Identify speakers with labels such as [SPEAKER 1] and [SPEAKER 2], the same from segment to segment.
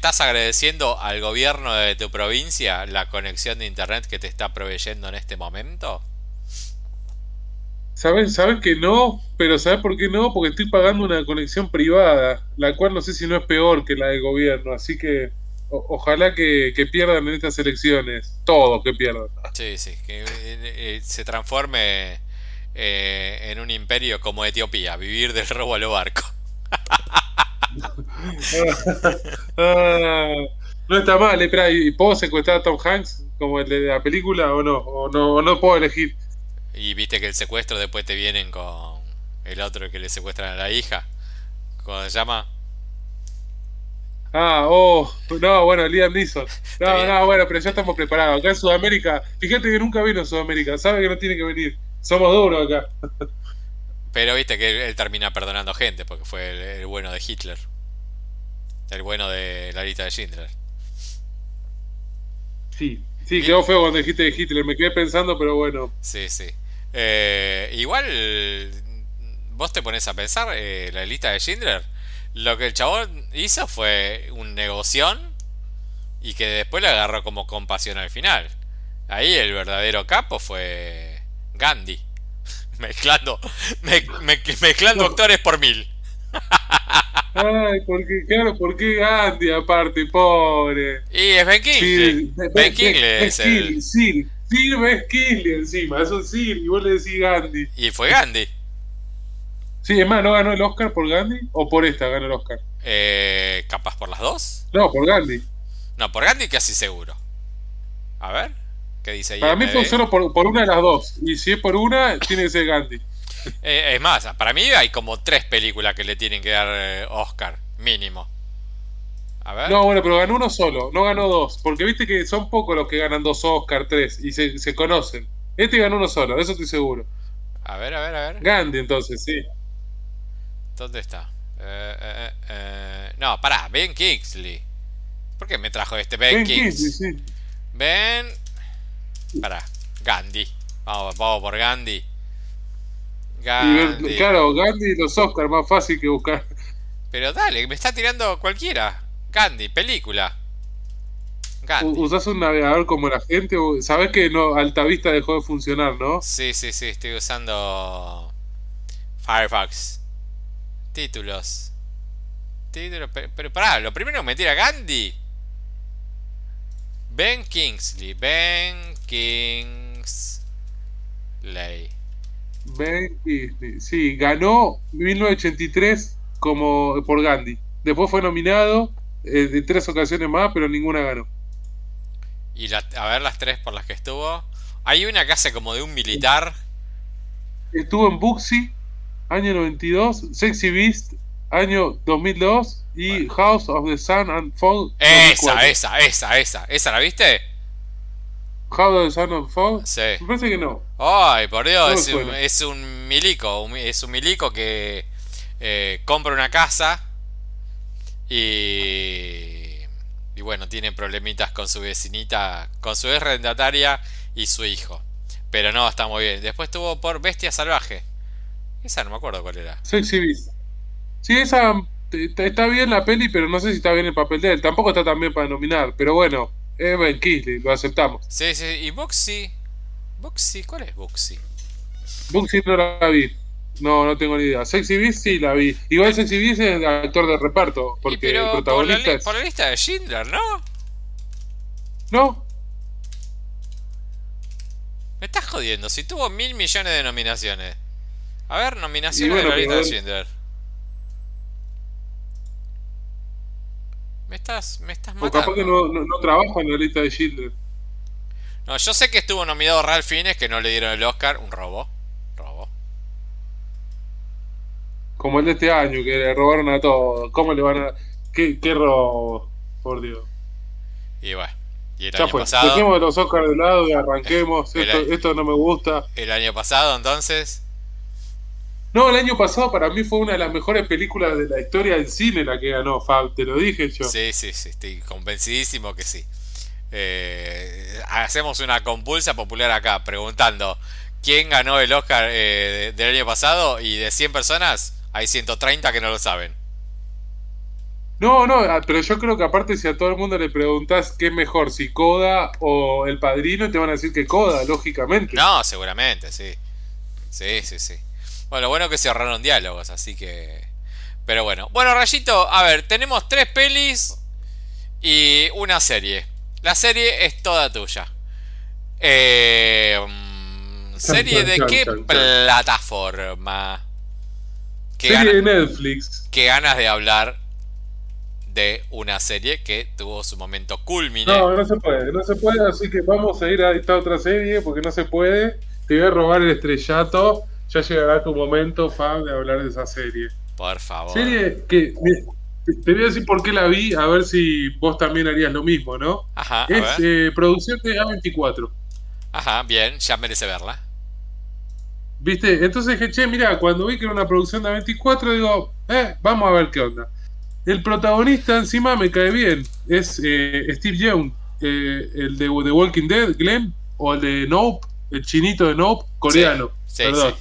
[SPEAKER 1] estás agradeciendo al gobierno de tu provincia la conexión de internet que te está proveyendo en este momento?
[SPEAKER 2] ¿Sabes, sabes que no? Pero ¿sabes por qué no? Porque estoy pagando una conexión privada, la cual no sé si no es peor que la del gobierno, así que ojalá que, pierdan en estas elecciones, todo que pierdan.
[SPEAKER 1] Sí, sí, que eh, eh, se transforme eh, en un imperio como Etiopía, vivir del robo a lo barco.
[SPEAKER 2] Ah, no está mal, espera, ¿y puedo secuestrar a Tom Hanks como el de la película o no? ¿O no, o no puedo elegir?
[SPEAKER 1] Y viste que el secuestro después te vienen con el otro que le secuestran a la hija. ¿Cómo se llama?
[SPEAKER 2] Ah, oh, no, bueno, Liam Neeson. No, no, bueno, pero ya estamos preparados. Acá en Sudamérica, fíjate que nunca vino a Sudamérica, sabe que no tiene que venir. Somos duros acá.
[SPEAKER 1] Pero viste que él, termina perdonando gente porque fue el, bueno de Hitler. El bueno de la lista de Schindler.
[SPEAKER 2] Sí, sí, quedó feo cuando dijiste de Hitler. Me quedé pensando, pero bueno.
[SPEAKER 1] Sí, sí. Eh, igual, vos te pones a pensar, eh, la lista de Schindler, lo que el chabón hizo fue un negoción y que después le agarró como compasión al final. Ahí el verdadero capo fue Gandhi. mezclando, mezclando actores por mil.
[SPEAKER 2] Ay, porque, claro, ¿por qué Gandhi aparte, pobre?
[SPEAKER 1] Y es Ben Kingsley. ben Kingsley es el...
[SPEAKER 2] Sir, Sir Ben Kingsley encima, eso es Sir, y vos le decís Gandhi.
[SPEAKER 1] Y fue Gandhi.
[SPEAKER 2] Sí, es más, ¿no ganó el Oscar por Gandhi? ¿O por esta ganó el Oscar?
[SPEAKER 1] Eh, ¿Capaz por las dos?
[SPEAKER 2] No, por Gandhi.
[SPEAKER 1] No, por Gandhi casi seguro. A ver, ¿qué dice ahí?
[SPEAKER 2] Para mí fue solo por, por, una de las dos. Y si es por una, tiene que ser Gandhi.
[SPEAKER 1] Eh, es más, para mí hay como tres películas que le tienen que dar eh, Oscar, mínimo.
[SPEAKER 2] A ver. No, bueno, pero ganó uno solo, no ganó dos. Porque viste que son pocos los que ganan dos Oscar, tres, y se, se conocen. Este ganó uno solo, eso estoy seguro.
[SPEAKER 1] A ver, a ver, a ver.
[SPEAKER 2] Gandhi, entonces, sí.
[SPEAKER 1] ¿Dónde está? Eh, eh, eh, no, pará, Ben Kingsley. ¿Por qué me trajo este Ben, ben Kingsley? Sí. Ben. Pará, Gandhi. Vamos, vamos por Gandhi.
[SPEAKER 2] Gandhi. claro, Gandhi y los Oscars, más fácil que buscar.
[SPEAKER 1] Pero dale, me está tirando cualquiera. Gandhi, película. Gandhi.
[SPEAKER 2] ¿Usás un navegador como la gente? Sabes que no, Altavista dejó de funcionar, ¿no?
[SPEAKER 1] Sí, sí, sí, estoy usando Firefox. Títulos. Títulos. Pero, pero pará, lo primero me tira Gandhi. Ben Kingsley. Ben Kingsley.
[SPEAKER 2] Ben Kingsley. Sí, ganó 1983 como por Gandhi. Después fue nominado eh, de tres ocasiones más, pero ninguna ganó.
[SPEAKER 1] Y a ver las tres por las que estuvo. Hay una que hace como de un militar.
[SPEAKER 2] Estuvo en Buxi, año 92, Sexy Beast, año 2002 y House of the Sun and Fall.
[SPEAKER 1] Esa, esa, esa, esa. ¿Esa la viste?
[SPEAKER 2] Of the Sun and Fall.
[SPEAKER 1] Sí.
[SPEAKER 2] Me parece que no.
[SPEAKER 1] Ay, por Dios, es, un, milico, es un milico que eh, compra una casa y, y bueno, tiene problemitas con su vecinita, con su arrendataria y su hijo. Pero no, está muy bien. Después tuvo por Bestia Salvaje. Esa no me acuerdo cuál era.
[SPEAKER 2] Sexy Beast. Sí, esa está bien la peli, pero no sé si está bien el papel de él. Tampoco está tan bien para nominar, pero bueno, es Ben Kingsley, lo aceptamos.
[SPEAKER 1] Sí, sí, y Boxy. Boxy, ¿cuál es Boxy?
[SPEAKER 2] Boxy no la vi. No, no tengo ni idea. Sexy Beast sí la vi. Igual Sexy Beast es actor de reparto, porque el protagonista
[SPEAKER 1] por la,
[SPEAKER 2] es...
[SPEAKER 1] por la lista de Schindler, ¿no?
[SPEAKER 2] No.
[SPEAKER 1] Me estás jodiendo, si tuvo mil millones de nominaciones. A ver, nominaciones de la lista de Schindler. Me estás, me estás matando.
[SPEAKER 2] O capaz que no, no, trabaja en la lista de Schindler.
[SPEAKER 1] No, yo sé que estuvo nominado Ralph Fiennes, que no le dieron el Oscar, un robo. Robo.
[SPEAKER 2] Como el de este año, que le robaron a todos. ¿Cómo le van a.? ¿Qué, qué robo? Por Dios.
[SPEAKER 1] Y bueno. Y el año pasado.
[SPEAKER 2] Dejemos los Oscars de lado y arranquemos. Esto, esto no me gusta.
[SPEAKER 1] El año pasado, entonces.
[SPEAKER 2] No, el año pasado para mí fue una de las mejores películas de la historia del cine la que ganó, Fab, te lo dije yo.
[SPEAKER 1] Sí, sí, sí, estoy convencidísimo que sí. Eh, hacemos una compulsa popular acá preguntando quién ganó el Oscar eh, del año pasado y de 100 personas hay 130 que no lo saben.
[SPEAKER 2] No, no, ah, pero yo creo que aparte si a todo el mundo le preguntás qué es mejor, si Coda o El Padrino, te van a decir que Coda, lógicamente.
[SPEAKER 1] No, seguramente, sí. Sí, sí, sí. Bueno, lo bueno que se ahorraron diálogos, así que... Pero bueno. Bueno, Rayito, a ver, tenemos tres pelis y una serie. La serie es toda tuya. Eh, mm, ¿Serie de qué plataforma?
[SPEAKER 2] serie de Netflix.
[SPEAKER 1] Qué ganas de hablar de una serie que tuvo su momento culmine.
[SPEAKER 2] No, no se puede, no se puede, así que vamos a ir a esta otra serie porque no se puede. Te voy a robar el estrellato. Ya llegará tu momento, Fab, de hablar de esa serie.
[SPEAKER 1] Por favor.
[SPEAKER 2] Serie que te voy a decir por qué la vi, a ver si vos también harías lo mismo, ¿no?
[SPEAKER 1] Ajá.
[SPEAKER 2] Es eh, producción de A24.
[SPEAKER 1] Ajá, bien, ya merece verla.
[SPEAKER 2] ¿Viste? Entonces dije, che, mira, cuando vi que era una producción de A24, digo, eh, vamos a ver qué onda. El protagonista encima me cae bien. Es eh, Steve Young, eh, el de The Walking Dead, Glenn, o el de Nope, el chinito de Nope, coreano. Sí, sí,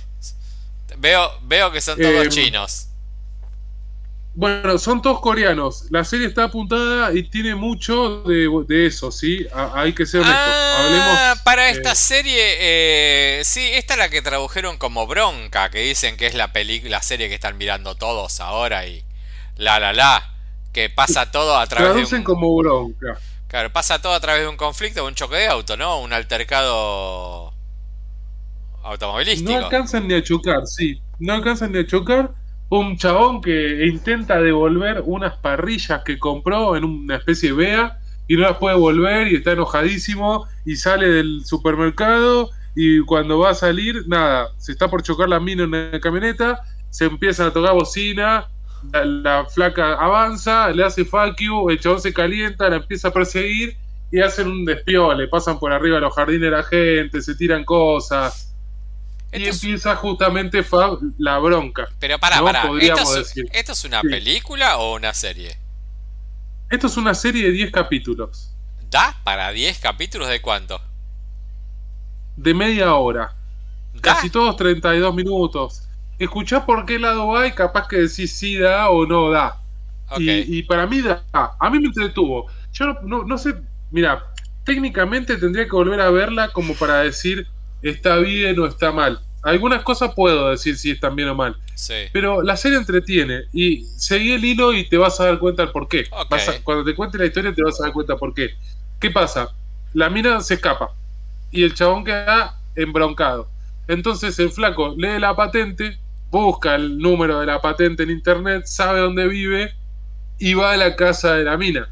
[SPEAKER 1] Veo, veo que son todos eh, chinos.
[SPEAKER 2] Bueno, son todos coreanos. La serie está apuntada y tiene mucho de, eso, ¿sí? hay que ser honesto.
[SPEAKER 1] Ah, para esta serie, sí, esta es la que tradujeron como Bronca, que dicen que es la, la serie que están mirando todos ahora y la la la, que pasa todo a través
[SPEAKER 2] Traducen de un, como bronca.
[SPEAKER 1] Claro, pasa todo a través de un conflicto, un choque de auto, ¿no? Un altercado
[SPEAKER 2] No alcanzan ni a chocar, sí. No alcanzan ni a chocar. Un chabón que intenta devolver unas parrillas que compró en una especie de vea y no las puede volver y está enojadísimo y sale del supermercado y cuando va a salir, nada, se está por chocar la mina en la camioneta, se empiezan a tocar bocina, la, flaca avanza, le hace fuck el chabón se calienta, la empieza a perseguir y hacen un le pasan por arriba los jardines de la gente, se tiran cosas. Y empieza justamente la bronca.
[SPEAKER 1] Pero para, para, ¿Esto es, ¿esto es una película o una serie?
[SPEAKER 2] Esto es una serie de 10 capítulos.
[SPEAKER 1] ¿Da para 10 capítulos de cuánto?
[SPEAKER 2] De media hora. Casi todos 32 minutos escuchás por qué lado va y capaz que decís si da o no da. Y, para mí da. A mí me entretuvo. Yo no, sé, mira, técnicamente tendría que volver a verla como para decir está bien o está mal. Algunas cosas puedo decir si están bien o mal. Pero la serie entretiene y seguí el hilo y te vas a dar cuenta del por qué. cuando te cuente la historia te vas a dar cuenta por qué. ¿Qué pasa? La mina se escapa y el chabón queda embroncado. Entonces el flaco lee la patente, busca el número de la patente en internet, sabe dónde vive y va a la casa de la mina.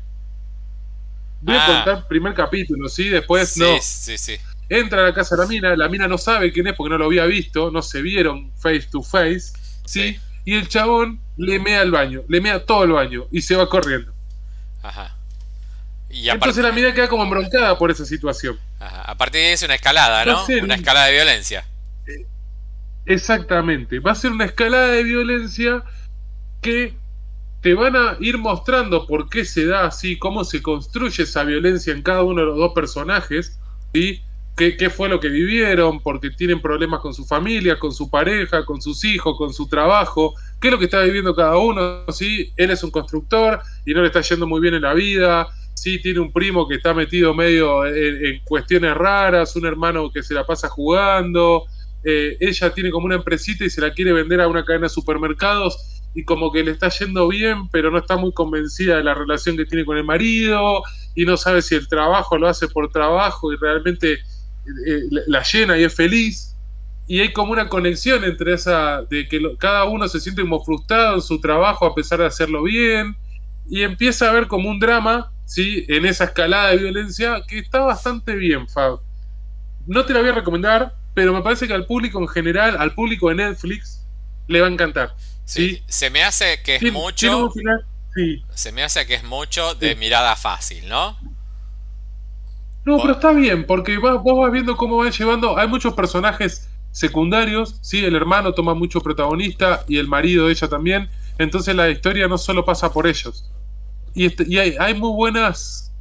[SPEAKER 2] Voy a ah. contar primer capítulo, ¿sí? Después no.
[SPEAKER 1] Sí, sí.
[SPEAKER 2] Entra a la casa de la mina, la mina no sabe quién es porque no lo había visto, no se vieron face to face, ¿sí? Y el chabón le mea el baño, le mea todo el baño y se va corriendo.
[SPEAKER 1] Ajá.
[SPEAKER 2] Y Entonces la mina queda como embroncada por esa situación.
[SPEAKER 1] Ajá. A partir de eso una escalada, ¿no? Una escalada de violencia.
[SPEAKER 2] Exactamente, va a ser una escalada de violencia que te van a ir mostrando por qué se da así, cómo se construye esa violencia en cada uno de los dos personajes, ¿sí? ¿Qué, qué fue lo que vivieron? Porque tienen problemas con su familia, con su pareja, con sus hijos, con su trabajo, qué es lo que está viviendo cada uno, ¿sí? Él es un constructor y no le está yendo muy bien en la vida, sí, tiene un primo que está metido medio en cuestiones raras, un hermano que se la pasa jugando, eh, ella tiene como una empresita y se la quiere vender a una cadena de supermercados y como que le está yendo bien, pero no está muy convencida de la relación que tiene con el marido y no sabe si el trabajo lo hace por trabajo y realmente eh, la llena y es feliz. Y hay como una conexión entre esa, de que cada uno se siente como frustrado en su trabajo a pesar de hacerlo bien. Y empieza a ver como un drama, ¿sí? En esa escalada de violencia que está bastante bien, Fab. No te la voy a recomendar, pero me parece que al público en general, al público de Netflix, le va a encantar. Sí,
[SPEAKER 1] se me hace que es mucho. Se me hace que es mucho de mirada fácil, ¿no?
[SPEAKER 2] No, pero está bien, porque vos, vas viendo cómo van llevando. Hay muchos personajes secundarios, ¿sí? El hermano toma mucho protagonista y el marido de ella también. Entonces la historia no solo pasa por ellos. Y, este, y hay, hay muy buenas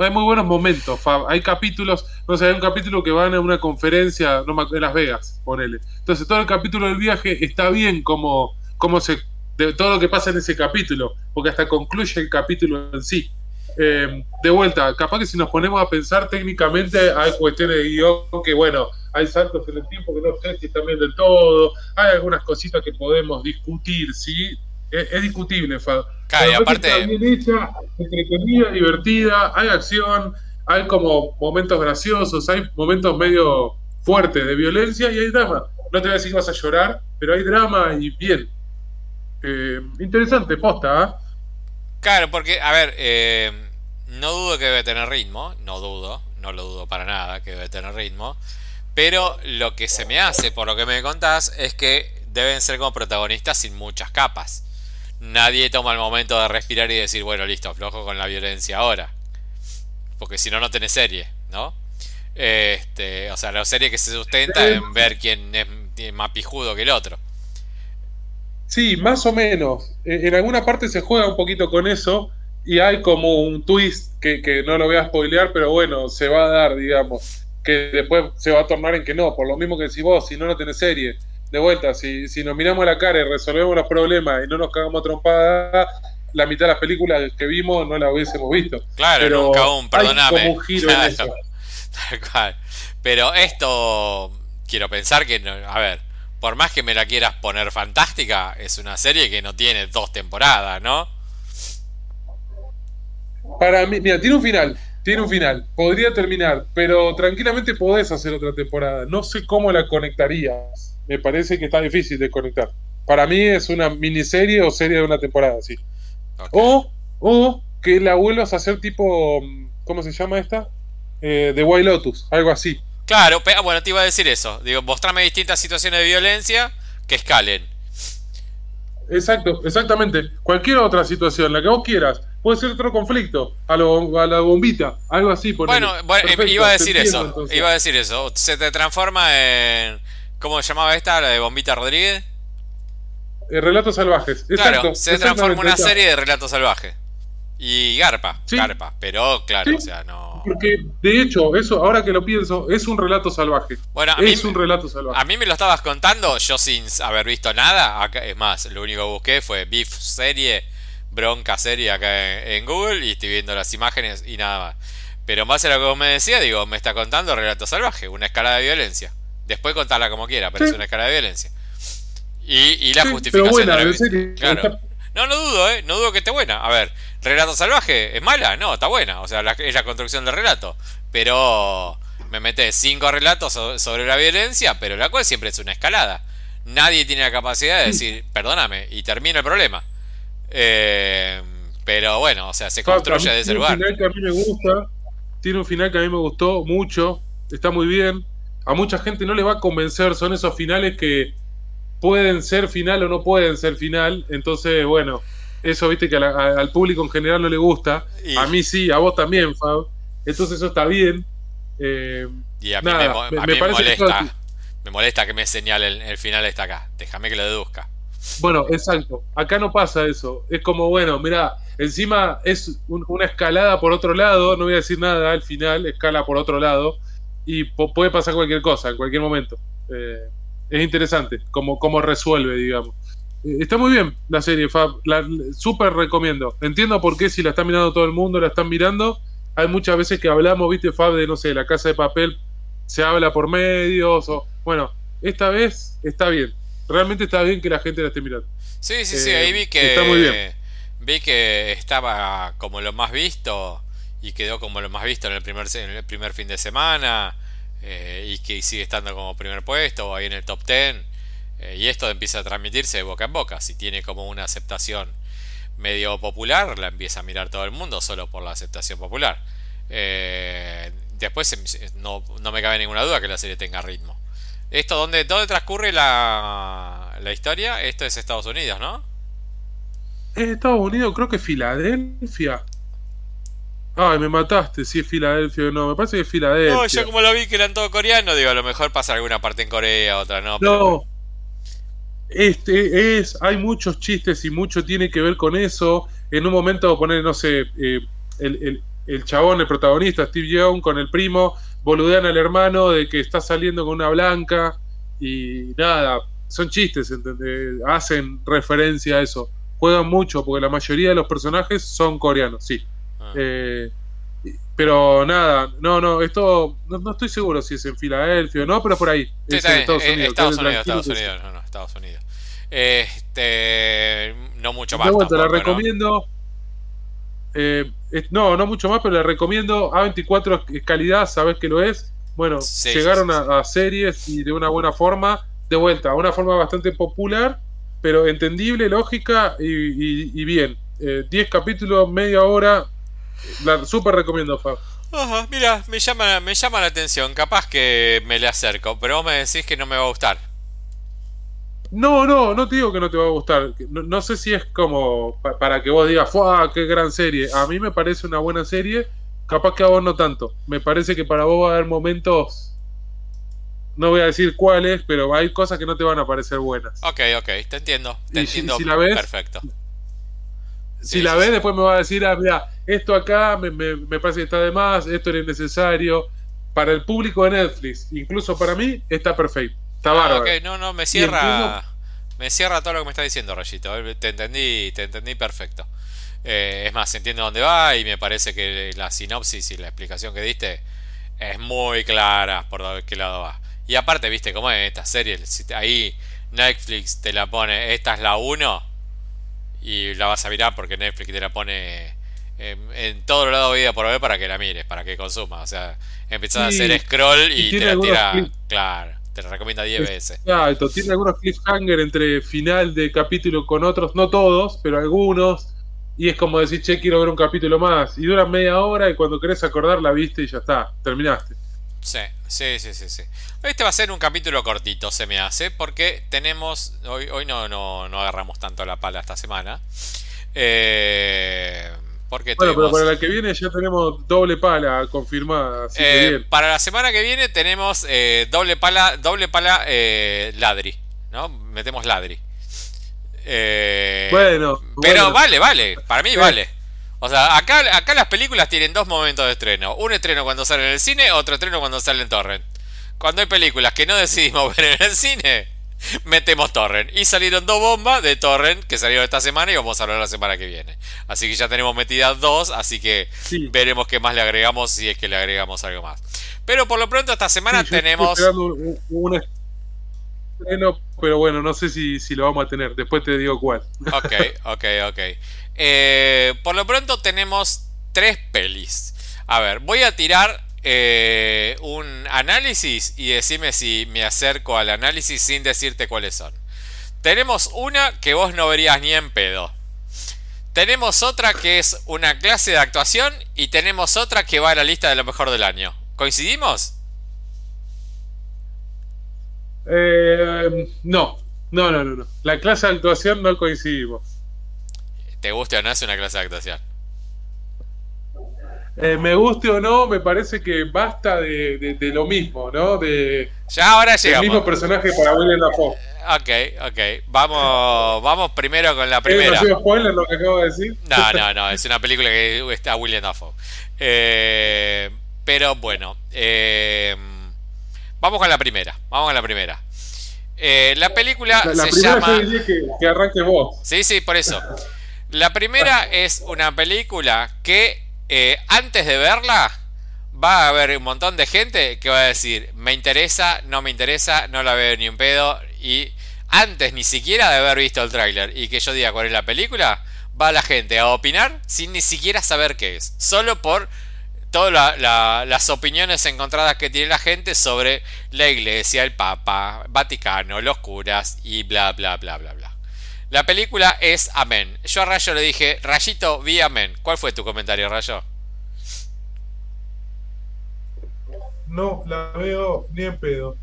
[SPEAKER 2] hay muy buenos momentos, Hay capítulos, no sé, hay un capítulo que van a una conferencia no, en Las Vegas, ponele. Entonces todo el capítulo del viaje está bien como, como se de todo lo que pasa en ese capítulo, porque hasta concluye el capítulo en sí. Eh, de vuelta, capaz que si nos ponemos a pensar técnicamente hay cuestiones de guion que, bueno, hay saltos en el tiempo que no sé si están bien del todo, hay algunas cositas que podemos discutir, ¿sí? Es, discutible, Fab.
[SPEAKER 1] Claro, aparte...
[SPEAKER 2] Está bien hecha, entretenida, divertida, hay acción, hay como momentos graciosos, hay momentos medio fuertes de violencia y hay drama. No te voy a decir que vas a llorar, pero hay drama y bien. Eh, interesante, posta, ¿ah?
[SPEAKER 1] Claro, porque, a ver, eh, no dudo que debe tener ritmo, no dudo, no lo dudo para nada que debe tener ritmo, pero lo que se me hace, por lo que me contás, es que deben ser como protagonistas sin muchas capas. Nadie toma el momento de respirar y decir, bueno, listo, flojo con la violencia ahora. Porque si no, no tenés serie, ¿no? Este, o sea, la serie que se sustenta en ver quién es más pijudo que el otro.
[SPEAKER 2] Sí, más o menos. En alguna parte se juega un poquito con eso y hay como un twist que, no lo voy a spoilear, pero bueno, se va a dar, digamos, que después se va a tornar en que no, por lo mismo que si vos, si no, no tenés serie. De vuelta, si, si nos miramos a la cara y resolvemos los problemas y no nos cagamos trompada, la mitad de las películas que vimos no las hubiésemos visto.
[SPEAKER 1] Claro, pero nunca aún, perdóname. Hay como un giro en eso. Pero esto, quiero pensar que, a ver, por más que me la quieras poner fantástica, es una serie que no tiene dos temporadas, ¿no?
[SPEAKER 2] Para mí, mira, tiene un final. Tiene un final. Podría terminar, pero tranquilamente podés hacer otra temporada. No sé cómo la conectarías. Me parece que está difícil de conectar. Para mí es una miniserie o serie de una temporada, sí. O, o que la vuelvas a hacer tipo. ¿Cómo se llama esta? Eh, The Wild Lotus, algo así.
[SPEAKER 1] Claro, pero, bueno, te iba a decir eso. Digo, mostrame distintas situaciones de violencia que escalen.
[SPEAKER 2] Exacto, exactamente. Cualquier otra situación, la que vos quieras. Puede ser otro conflicto, a, lo, a la bombita, algo así.
[SPEAKER 1] Bueno, bueno iba a decir eso. Iba a decir eso. Se te transforma en. ¿Cómo se llamaba esta? La de Bombita Rodríguez.
[SPEAKER 2] Eh, relatos salvajes.
[SPEAKER 1] claro, se transforma en una serie de relatos salvajes. Y garpa, garpa. Pero claro, o sea, no.
[SPEAKER 2] Porque de hecho, eso, ahora que lo pienso, es un relato salvaje.
[SPEAKER 1] Bueno, es un relato salvaje. A mí me lo estabas contando, yo sin haber visto nada. Acá, es más, lo único que busqué fue Beef serie bronca serie acá en, Google y estoy viendo las imágenes y nada más. Pero más de lo que vos me decías, digo, me está contando Relato Salvaje, una escala de violencia. Después contarla como quiera, pero es una escala de violencia. Y, la justificación de Claro. No, no dudo, ¿eh? No dudo que esté buena. A ver, Relato Salvaje, ¿es mala? No, está buena. O sea, es la construcción del relato. Pero me mete cinco relatos sobre la violencia, pero la cual siempre es una escalada. Nadie tiene la capacidad de decir, perdóname, y termina el problema. Eh, pero bueno, o sea, se construye de ese lugar.
[SPEAKER 2] Tiene un final que a mí me gusta, tiene un final que a mí me gustó mucho, está muy bien. A mucha gente no le va a convencer, son esos finales que pueden ser final o no pueden ser final. Entonces, bueno, eso viste que al público en general no le gusta. A mí sí, a vos también, Fab. Entonces eso está bien.
[SPEAKER 1] Eh, y a mí, me, molesta. Me molesta que me señale el final está acá. Déjame que lo deduzca.
[SPEAKER 2] Bueno, exacto. Acá no pasa eso. Es como, bueno, mira, encima es una escalada por otro lado, no voy a decir nada al final, escala por otro lado, y puede pasar cualquier cosa en cualquier momento. Eh, es interesante cómo, cómo resuelve, digamos. Eh, está muy bien la serie, Fab. La súper recomiendo. Entiendo por qué si la está mirando todo el mundo, la están mirando. Hay muchas veces que hablamos, viste, Fab, de, no sé, la casa de papel, se habla por medios, o... Bueno, esta vez está bien realmente está bien que la gente la esté mirando.
[SPEAKER 1] Sí, sí, sí, ahí vi eh, que. Está muy bien. Vi que estaba como lo más visto y quedó como lo más visto en el primer, en el primer fin de semana eh, y que sigue estando como primer puesto o ahí en el top 10. Eh, y esto empieza a transmitirse de boca en boca. Si tiene como una aceptación medio popular, la empieza a mirar todo el mundo solo por la aceptación popular. después no, no me cabe ninguna duda que la serie tenga ritmo. ¿Esto dónde, dónde transcurre la, la historia? Esto es Estados Unidos, ¿no?
[SPEAKER 2] Es Estados Unidos, creo que Filadelfia. Ay, me mataste, si es Filadelfia o no. Me parece que es Filadelfia. No,
[SPEAKER 1] yo como lo vi que eran todos coreanos, digo, a lo mejor pasa alguna parte en Corea, otra no.
[SPEAKER 2] No. Este es, hay muchos chistes y mucho tiene que ver con eso. En un momento poner, no sé, eh, el, el, el, chabón, el protagonista, Steve Young, con el primo, boludean al hermano de que está saliendo con una blanca y nada, son chistes, ¿entendés? Hacen referencia a eso. Juegan mucho porque la mayoría de los personajes son coreanos, sí.
[SPEAKER 1] Ah.
[SPEAKER 2] Eh, pero nada, no, no, esto no, no estoy seguro si es en Filadelfia o no, pero por ahí.
[SPEAKER 1] Sí,
[SPEAKER 2] es en Estados
[SPEAKER 1] eh,
[SPEAKER 2] Unidos.
[SPEAKER 1] Estados Unidos, Estados. Unidos, no, no, Estados Unidos. Este, no mucho más.
[SPEAKER 2] Vuelta, la
[SPEAKER 1] ¿no?
[SPEAKER 2] Eh, no, no mucho más, pero le recomiendo. A24 es calidad, sabes que lo es. Bueno,
[SPEAKER 1] Sí,
[SPEAKER 2] llegaron
[SPEAKER 1] sí, sí,
[SPEAKER 2] a, a series y de una buena forma. De vuelta, una forma bastante popular, pero entendible, lógica y, y- y bien. Eh, 10 capítulos, media hora. La super recomiendo, Fab.
[SPEAKER 1] Ajá, mira, me llama, me llama la atención. Capaz que me le acerco, pero vos me decís que no me va a gustar.
[SPEAKER 2] No, no, no te digo que no te va a gustar. No, no sé si es como pa- para que vos digas, ¡fuah! ¡Qué gran serie! A mí me parece una buena serie. Capaz que a vos no tanto. Me parece que para vos va a haber momentos. No voy a decir cuáles, pero hay cosas que no te van a parecer buenas.
[SPEAKER 1] Ok, ok, te entiendo. Te
[SPEAKER 2] Y
[SPEAKER 1] entiendo
[SPEAKER 2] si la ves-
[SPEAKER 1] perfecto.
[SPEAKER 2] si
[SPEAKER 1] Sí,
[SPEAKER 2] la ves,
[SPEAKER 1] sí.
[SPEAKER 2] después me va a decir, ah, mira, esto acá me, me- me parece que está de más, esto era innecesario. Para el público de Netflix, incluso para mí, está perfecto. Está
[SPEAKER 1] Ah,
[SPEAKER 2] bárbaro.
[SPEAKER 1] no, no, me cierra. Me cierra todo lo que me está diciendo, Rayito. Eh, Te entendí, te entendí perfecto. Eh, es más, entiendo dónde va y me parece que la sinopsis y la explicación que diste es muy clara por qué lado va. Y aparte, viste cómo es esta serie. Ahí Netflix te la pone, esta es la 1 y la vas a mirar porque Netflix te la pone en, en todo lado vida por ver para que la mires, para que consuma. O sea, empezás
[SPEAKER 2] Sí,
[SPEAKER 1] a hacer scroll
[SPEAKER 2] y
[SPEAKER 1] y, te la tira. Claro, te la recomienda 10
[SPEAKER 2] Es-
[SPEAKER 1] veces.
[SPEAKER 2] Exacto, tiene algunos cliffhanger entre final de capítulo con otros, no todos, pero algunos. Y es como decir, che, quiero ver un capítulo más. Y dura media hora y cuando querés acordar la viste y ya está, terminaste.
[SPEAKER 1] Sí, sí, sí, sí, sí. Este va a ser un capítulo cortito, se me hace, porque tenemos. Hoy, hoy no, no, no agarramos tanto la pala esta semana. Eh, porque
[SPEAKER 2] Bueno, pero para la que viene ya tenemos doble pala confirmada, así que
[SPEAKER 1] eh,
[SPEAKER 2] bien.
[SPEAKER 1] para la semana que viene tenemos eh, doble pala, doble pala eh, ladri, ¿no? Metemos ladri. Eh,
[SPEAKER 2] Bueno,
[SPEAKER 1] pero
[SPEAKER 2] bueno.
[SPEAKER 1] vale, vale, para mí vale. O sea, acá, acá las películas tienen dos momentos de estreno. Un estreno cuando sale en el cine, otro estreno cuando sale en torrent. Cuando hay películas que no decidimos ver en el cine, metemos torrent. Y salieron dos bombas de torrent que salieron esta semana y vamos a hablar la semana que viene. Así que ya tenemos metidas dos, así que
[SPEAKER 2] Sí.
[SPEAKER 1] veremos qué más le agregamos si es que le agregamos algo más. Pero por lo pronto esta semana
[SPEAKER 2] Sí,
[SPEAKER 1] tenemos...
[SPEAKER 2] un, un estreno, pero bueno, no sé si, si lo vamos a tener. Después te digo cuál.
[SPEAKER 1] Ok, ok, ok. Eh, por lo pronto tenemos tres pelis. A ver, voy a tirar eh, un análisis y decime si me acerco al análisis sin decirte cuáles son. Tenemos una que vos no verías ni en pedo. Tenemos otra que es una clase de actuación y tenemos otra que va a la lista de lo mejor del año. ¿Coincidimos?
[SPEAKER 2] Eh, no, no, no, no, no. La clase de actuación no coincidimos.
[SPEAKER 1] ¿Te gusta o no es una clase de actuación?
[SPEAKER 2] Eh, me guste o no, me parece que basta de, de- de lo mismo, ¿no? De
[SPEAKER 1] Ya ahora
[SPEAKER 2] el mismo
[SPEAKER 1] llegamos.
[SPEAKER 2] personaje para William Dafoe.
[SPEAKER 1] Ok, ok. Vamos, vamos primero con la
[SPEAKER 2] ¿Es
[SPEAKER 1] primera.
[SPEAKER 2] demasiado spoiler lo que acabo de decir?
[SPEAKER 1] No, no, no, es una película que está William Dafoe. Eh, pero bueno, eh, vamos con la primera. Vamos con la primera. Eh, la película
[SPEAKER 2] La, la
[SPEAKER 1] se
[SPEAKER 2] primera
[SPEAKER 1] llama.
[SPEAKER 2] yo diría que, que arranque vos.
[SPEAKER 1] Sí, sí, por eso. La primera es una película que eh, antes de verla va a haber un montón de gente que va a decir, me interesa, no me interesa, no la veo ni un pedo. Y antes ni siquiera de haber visto el tráiler y que yo diga cuál es la película, va la gente a opinar sin ni siquiera saber qué es. Solo por todas la- la- las opiniones encontradas que tiene la gente sobre la iglesia, el papa, Vaticano, los curas y bla bla bla bla bla. La película es Amén. Yo a Rayo le dije, Rayito, vi Amén. ¿Cuál fue tu comentario, Rayo?
[SPEAKER 2] No, la veo ni en pedo.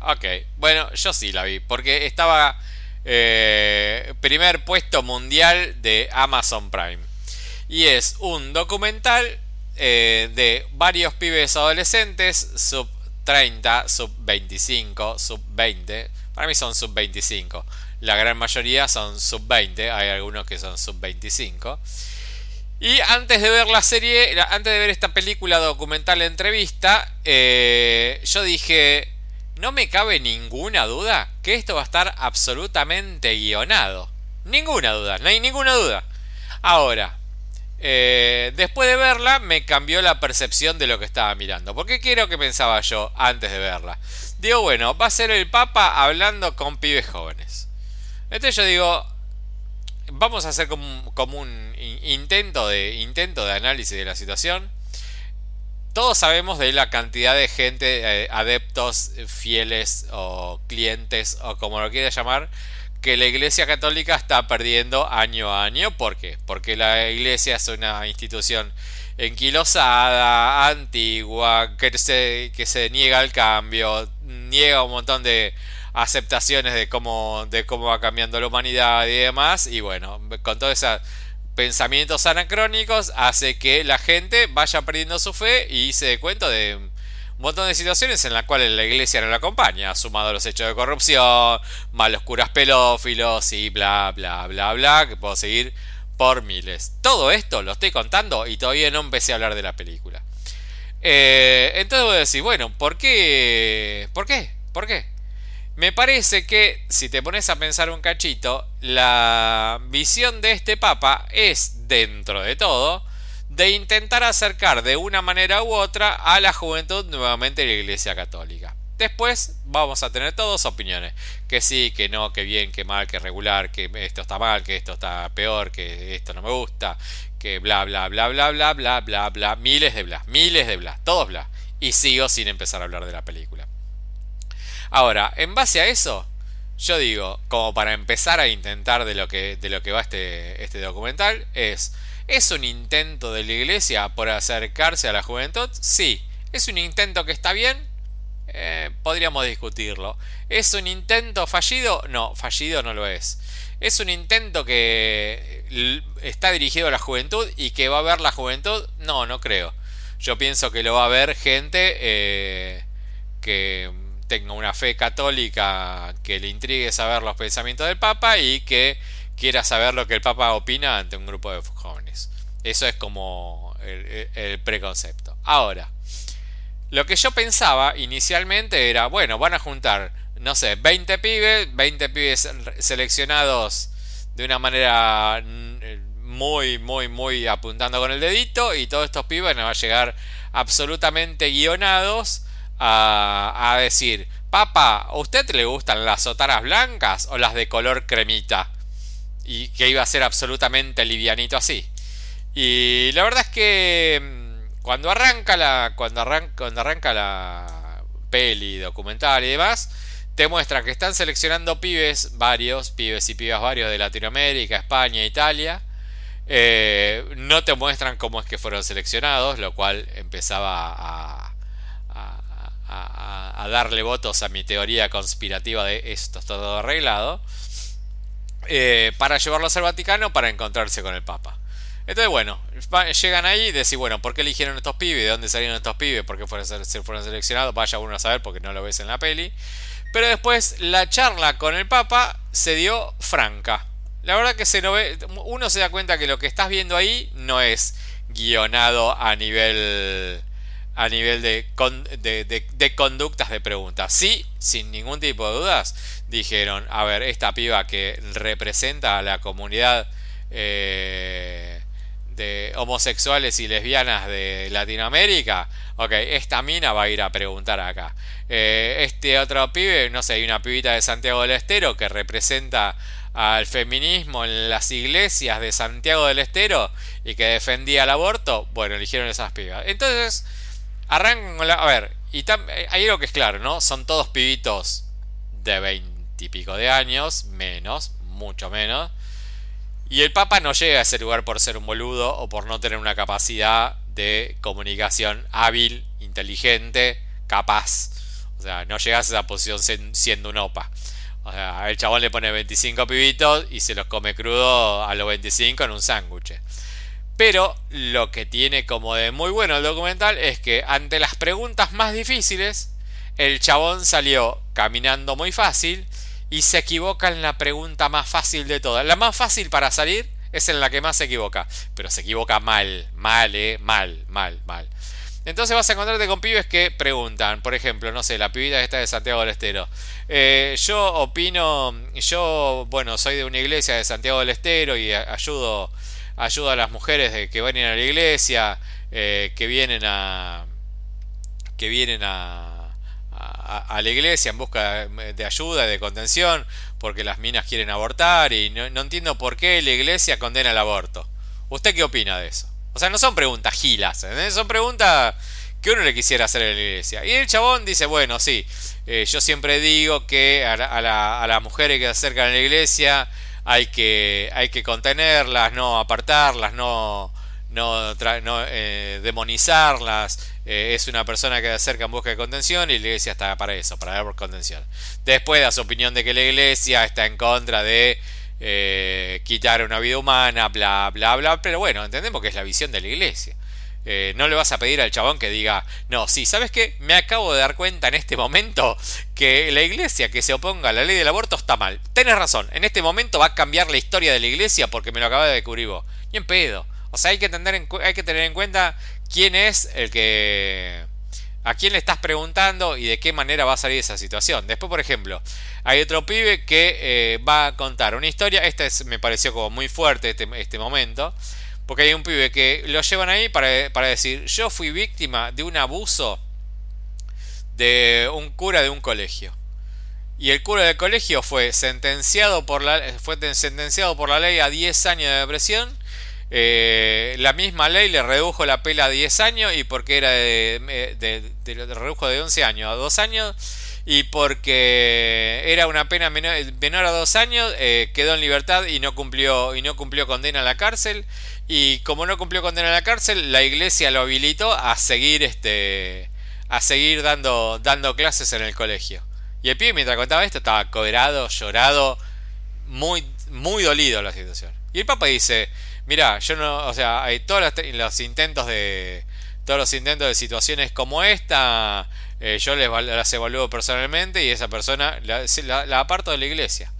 [SPEAKER 1] Ok, bueno, yo sí la vi, porque estaba eh, primer puesto mundial de Amazon Prime. Y es un documental eh, de varios pibes adolescentes, sub 30, sub 25, sub 20. Para mí son sub 25. La gran mayoría son sub 20, hay algunos que son sub 25. Y antes de ver la serie, antes de ver esta película documental entrevista, eh, yo dije, no me cabe ninguna duda que esto va a estar absolutamente guionado. Ninguna duda, no hay ninguna duda. Ahora, eh, después de verla me cambió la percepción de lo que estaba mirando. Porque quiero que pensaba yo antes de verla. Digo, bueno, va a ser el Papa hablando con pibes jóvenes. Entonces yo digo, vamos a hacer como, un intento de, intento de análisis de la situación todos sabemos de la cantidad de gente, eh, adeptos, fieles o clientes o como lo quiera llamar, que la Iglesia Católica está perdiendo año a año. ¿Por qué? Porque la Iglesia es una institución enquilosada, antigua, que se, que se niega al cambio, niega un montón de aceptaciones de cómo, de cómo va cambiando la humanidad y demás. Y bueno, con toda esa pensamientos anacrónicos hace que la gente vaya perdiendo su fe y se dé cuenta de un montón de situaciones en las cuales la iglesia no la acompaña, sumado a los hechos de corrupción, malos curas pelófilos y bla bla bla bla, que puedo seguir por miles. Todo esto lo estoy contando y todavía no empecé a hablar de la película. Eh, entonces voy a decir, bueno, ¿por qué? ¿Por qué? ¿Por qué? Me parece que, si te pones a pensar un cachito, la visión de este Papa es, dentro de todo, de intentar acercar de una manera u otra a la juventud nuevamente a la Iglesia Católica. Después vamos a tener todos opiniones. Que sí, que no, que bien, que mal, que regular, que esto está mal, que esto está peor, que esto no me gusta, que bla, bla, bla, bla, bla, bla, bla, bla. Miles de bla, miles de bla, todos bla. Y sigo sin empezar a hablar de la película. Ahora, en base a eso, yo digo, como para empezar a intentar de lo que, de lo que va este, este documental, es, ¿es un intento de la iglesia por acercarse a la juventud? Sí. ¿Es un intento que está bien? Eh, podríamos discutirlo. ¿Es un intento fallido? No, fallido no lo es. ¿Es un intento que está dirigido a la juventud y que va a ver la juventud? No, no creo. Yo pienso que lo va a ver gente eh, que tenga una fe católica que le intrigue saber los pensamientos del Papa y que quiera saber lo que el Papa opina ante un grupo de jóvenes. Eso es como el, preconcepto. Ahora, lo que yo pensaba inicialmente era, bueno, van a juntar, no sé, 20 pibes, 20 pibes seleccionados de una manera muy, muy, muy apuntando con el dedito y todos estos pibes van a llegar absolutamente guionados a, decir, papá, ¿a usted le gustan las sotaras blancas o las de color cremita? Y que iba a ser absolutamente livianito así. Y la verdad es que mm, cuando arranca la, cuando arranca, cuando arranca la peli, documental y demás, te muestra que están seleccionando pibes, varios, pibes y pibas varios de Latinoamérica, España, Italia. Eh, no te muestran cómo es que fueron seleccionados, lo cual empezaba a, a, darle votos a mi teoría conspirativa de esto está todo arreglado, eh, para llevarlos al Vaticano para encontrarse con el Papa. Entonces, bueno, llegan ahí y decís, bueno, ¿por qué eligieron estos pibes? ¿De dónde salieron estos pibes? ¿Por qué fueron, fueron seleccionados? Vaya uno a saber porque no lo ves en la peli. Pero después la charla con el Papa se dio franca. La verdad que se ve, uno se da cuenta que lo que estás viendo ahí no es guionado a nivel a nivel de, de, conductas de preguntas. Sí, sin ningún tipo de dudas, dijeron, a ver, esta piba que representa a la comunidad eh, de homosexuales y lesbianas de Latinoamérica, ok, esta mina va a ir a preguntar acá. Eh, este otro pibe, no sé, hay una pibita de Santiago del Estero que representa al feminismo en las iglesias de Santiago del Estero y que defendía el aborto, bueno, eligieron esas pibas. Entonces, Arrancan con la. A ver, y eh, hay algo que es claro, ¿no? Son todos pibitos de veintipico de años, menos, mucho menos. Y el Papa no llega a ese lugar por ser un boludo o por no tener una capacidad de comunicación hábil, inteligente, capaz. O sea, no llega a esa posición siendo un OPA. O sea, el chabón le pone 25 pibitos y se los come crudo a los 25 en un sándwich. Pero lo que tiene como de muy bueno el documental es que ante las preguntas más difíciles, el chabón salió caminando muy fácil y se equivoca en la pregunta más fácil de todas. La más fácil para salir es en la que más se equivoca, pero se equivoca mal, mal, eh, mal, mal, mal. Entonces vas a encontrarte con pibes que preguntan, por ejemplo, no sé, la pibita que está de Santiago del Estero. Eh, yo opino, yo, bueno, soy de una iglesia de Santiago del Estero y ayudo, ayudo a las mujeres de que vienen a la iglesia, eh, que vienen a, que vienen a, a, la iglesia en busca de ayuda, de contención, porque las minas quieren abortar y no, entiendo por qué la iglesia condena el aborto. ¿Usted qué opina de eso? O sea, no son preguntas gilas, son preguntas que uno le quisiera hacer en la iglesia. Y el chabón dice, bueno, sí, eh, yo siempre digo que a, las mujeres que se acercan a la iglesia hay que, hay que contenerlas, no apartarlas, no, no, eh, demonizarlas. Eh, es una persona que se acerca en busca de contención y la iglesia está para eso, para dar contención. Después da su opinión de que la iglesia está en contra de eh, quitar una vida humana, bla, bla, bla. Pero bueno, entendemos que es la visión de la iglesia. Eh, no le vas a pedir al chabón que diga, no, sí, ¿sabes qué? Me acabo de dar cuenta en este momento que la iglesia que se oponga a la ley del aborto está mal. Tienes razón, en este momento va a cambiar la historia de la iglesia porque me lo acaba de descubrir vos. Y en pedo. O sea, hay que, tener hay que tener en cuenta quién es el que a quién le estás preguntando y de qué manera va a salir esa situación. Después, por ejemplo, hay otro pibe que eh, va a contar una historia. Este me pareció como muy fuerte este, este, momento. Porque hay un pibe que lo llevan ahí para, para decir, yo fui víctima de un abuso de un cura de un colegio. Y el cura del colegio fue sentenciado por la, fue sentenciado por la ley a 10 años de prisión eh, la misma ley le redujo la pela a 10 años y porque era de, de, redujo de 11 años a 2 años y porque era una pena menor, a 2 años eh, quedó en libertad y no cumplió y no cumplió condena a la cárcel. Y como no cumplió condena a la cárcel la iglesia lo habilitó a seguir este a seguir dando dando clases en el colegio. Y el pibe mientras contaba esto estaba cobrado llorado muy muy dolido la situación. Y el papa dice Mira, yo no, o sea, hay todos los, intentos de todos los intentos de situaciones como esta, eh, yo las evalúo personalmente y esa persona la, aparto de la iglesia.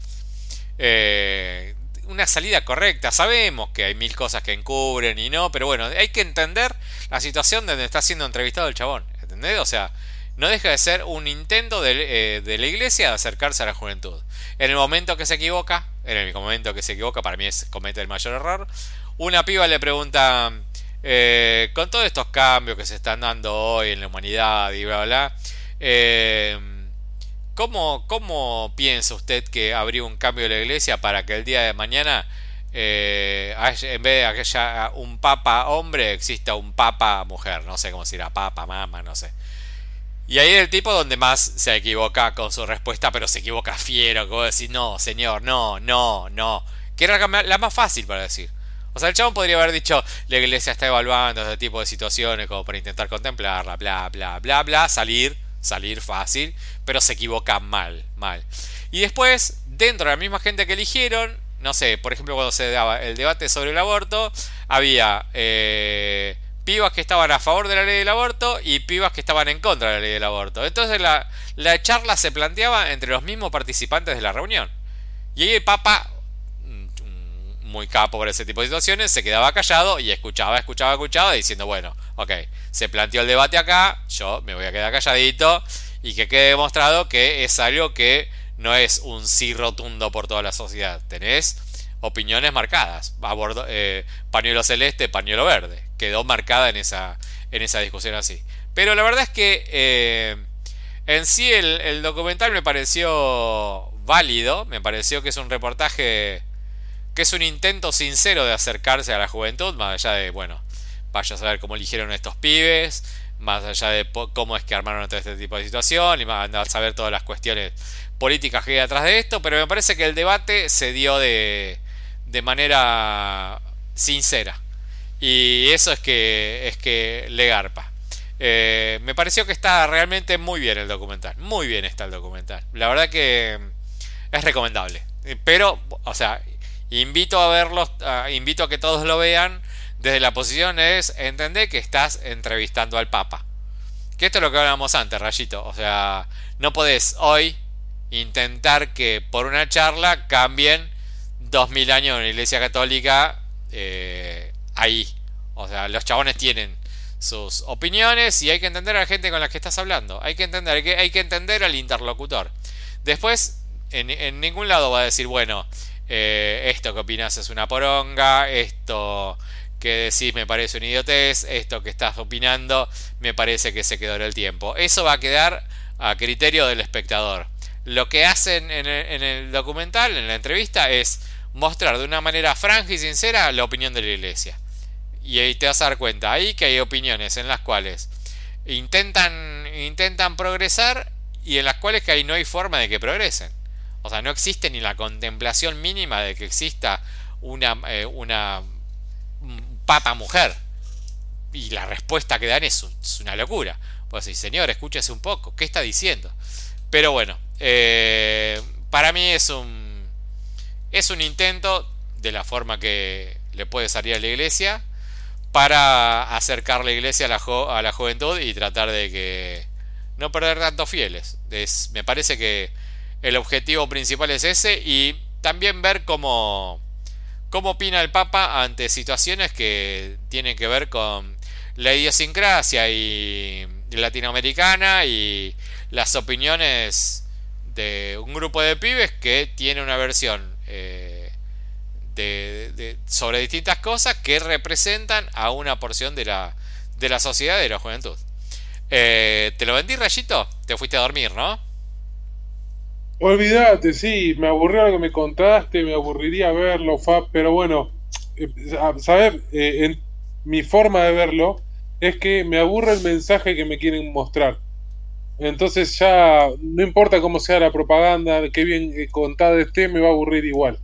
[SPEAKER 1] Eh, una salida correcta, sabemos que hay mil cosas que encubren y no, pero bueno, hay que entender la situación donde está siendo entrevistado el chabón, ¿entendés? O sea, no deja de ser un intento de, eh, la iglesia de acercarse a la juventud. En el momento que se equivoca, en el momento que se equivoca, para mí es comete el mayor error. Una piba le pregunta, eh, con todos estos cambios que se están dando hoy en la humanidad y bla, bla, eh, ¿cómo, ¿cómo, piensa usted que habría un cambio en la iglesia para que el día de mañana, eh, en vez de que haya un papa hombre, exista un papa mujer? No sé cómo se dirá, papa, mama, no sé. Y ahí es el tipo donde más se equivoca con su respuesta, pero se equivoca fiero, como decir, no, señor, no, no, no. Que era la más fácil para decir. O sea, el chabón podría haber dicho, la iglesia está evaluando este tipo de situaciones como para intentar contemplarla, bla, bla, bla, bla, salir, salir fácil, pero se equivoca mal, mal. Y después, dentro de la misma gente que eligieron, no sé, por ejemplo, cuando se daba el debate sobre el aborto, había... Eh, pibas que estaban a favor de la ley del aborto y pibas que estaban en contra de la ley del aborto. Entonces la, charla se planteaba entre los mismos participantes de la reunión. Y ahí el Papa, muy capo por ese tipo de situaciones, se quedaba callado y escuchaba, escuchaba, escuchaba, diciendo, bueno, ok, se planteó el debate acá, yo me voy a quedar calladito y que quede demostrado que es algo que no es un sí rotundo por toda la sociedad. Tenés opiniones marcadas. Eh, pañuelo celeste, pañuelo verde. Quedó marcada en esa, en esa discusión así. Pero la verdad es que eh, en sí el, documental me pareció válido. Me pareció que es un reportaje que es un intento sincero de acercarse a la juventud. Más allá de, bueno, vaya a saber cómo eligieron estos pibes. Más allá de cómo es que armaron todo este tipo de situación. Y más a saber todas las cuestiones políticas que hay detrás de esto. Pero me parece que el debate se dio de de manera sincera. Y eso es que, es que le garpa. Eh, me pareció que está realmente muy bien el documental. Muy bien está el documental. La verdad que es recomendable. Pero, o sea, invito a verlos, invito a que todos lo vean. Desde la posición es entender que estás entrevistando al Papa. Que esto es lo que hablábamos antes, Rayito. O sea, no podés hoy intentar que por una charla cambien 2000 años en la iglesia católica eh, ahí. O sea, los chabones tienen sus opiniones y hay que entender a la gente con la que estás hablando. Hay que entender, hay que, hay que entender al interlocutor. Después, en, ningún lado va a decir, bueno, eh, esto que opinas es una poronga, esto que decís me parece un idiotez, esto que estás opinando me parece que se quedó en el tiempo. Eso va a quedar a criterio del espectador. Lo que hacen en el, documental, en la entrevista, es mostrar de una manera franja y sincera la opinión de la iglesia. Y ahí te vas a dar cuenta ahí que hay opiniones en las cuales intentan, intentan progresar y en las cuales que ahí no hay forma de que progresen. O sea, no existe ni la contemplación mínima de que exista una, eh, una papa mujer. Y la respuesta que dan es, una locura. Pues sí, señor, escúchese un poco, ¿qué está diciendo? Pero bueno, eh, para mí es un, es un intento de la forma que le puede salir a la iglesia para acercar la iglesia a la, a la juventud y tratar de que no perder tantos fieles. Es, me parece que el objetivo principal es ese y también ver cómo ¿Cómo opina el Papa ante situaciones que tienen que ver con la idiosincrasia y latinoamericana y las opiniones de un grupo de pibes que tiene una versión eh, de, sobre distintas cosas que representan a una porción de la, de la sociedad de la juventud? Eh, ¿Te lo vendí, Rayito? Te fuiste a dormir, ¿no?
[SPEAKER 2] Olvídate, sí, me aburrió lo que me contaste, me aburriría verlo, Fab, pero bueno, eh, saber, eh, en, mi forma de verlo es que me aburre el mensaje que me quieren mostrar. Entonces ya, no importa cómo sea la propaganda, que bien eh, contada esté, me va a aburrir igual.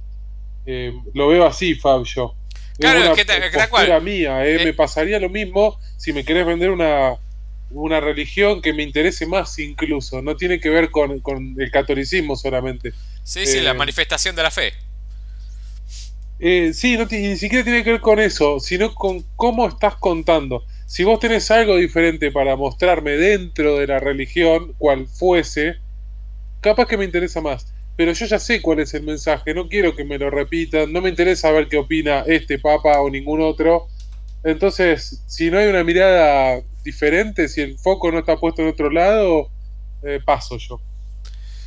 [SPEAKER 2] lo veo así, Fab, yo.
[SPEAKER 1] Claro, es, una que te,
[SPEAKER 2] mía, me pasaría lo mismo si me querés vender una, una religión que me interese más incluso, no tiene que ver con, el catolicismo solamente.
[SPEAKER 1] Sí, sí, la eh, manifestación de la fe.
[SPEAKER 2] Eh, sí, no ni siquiera tiene que ver con eso, sino con cómo estás contando. Si vos tenés algo diferente para mostrarme dentro de la religión, cual fuese, capaz que me interesa más. Pero yo ya sé cuál es el mensaje, no quiero que me lo repitan, no me interesa ver qué opina este papa o ningún otro. Entonces, si no hay una mirada diferente, si el foco no está puesto en otro lado, eh, paso yo.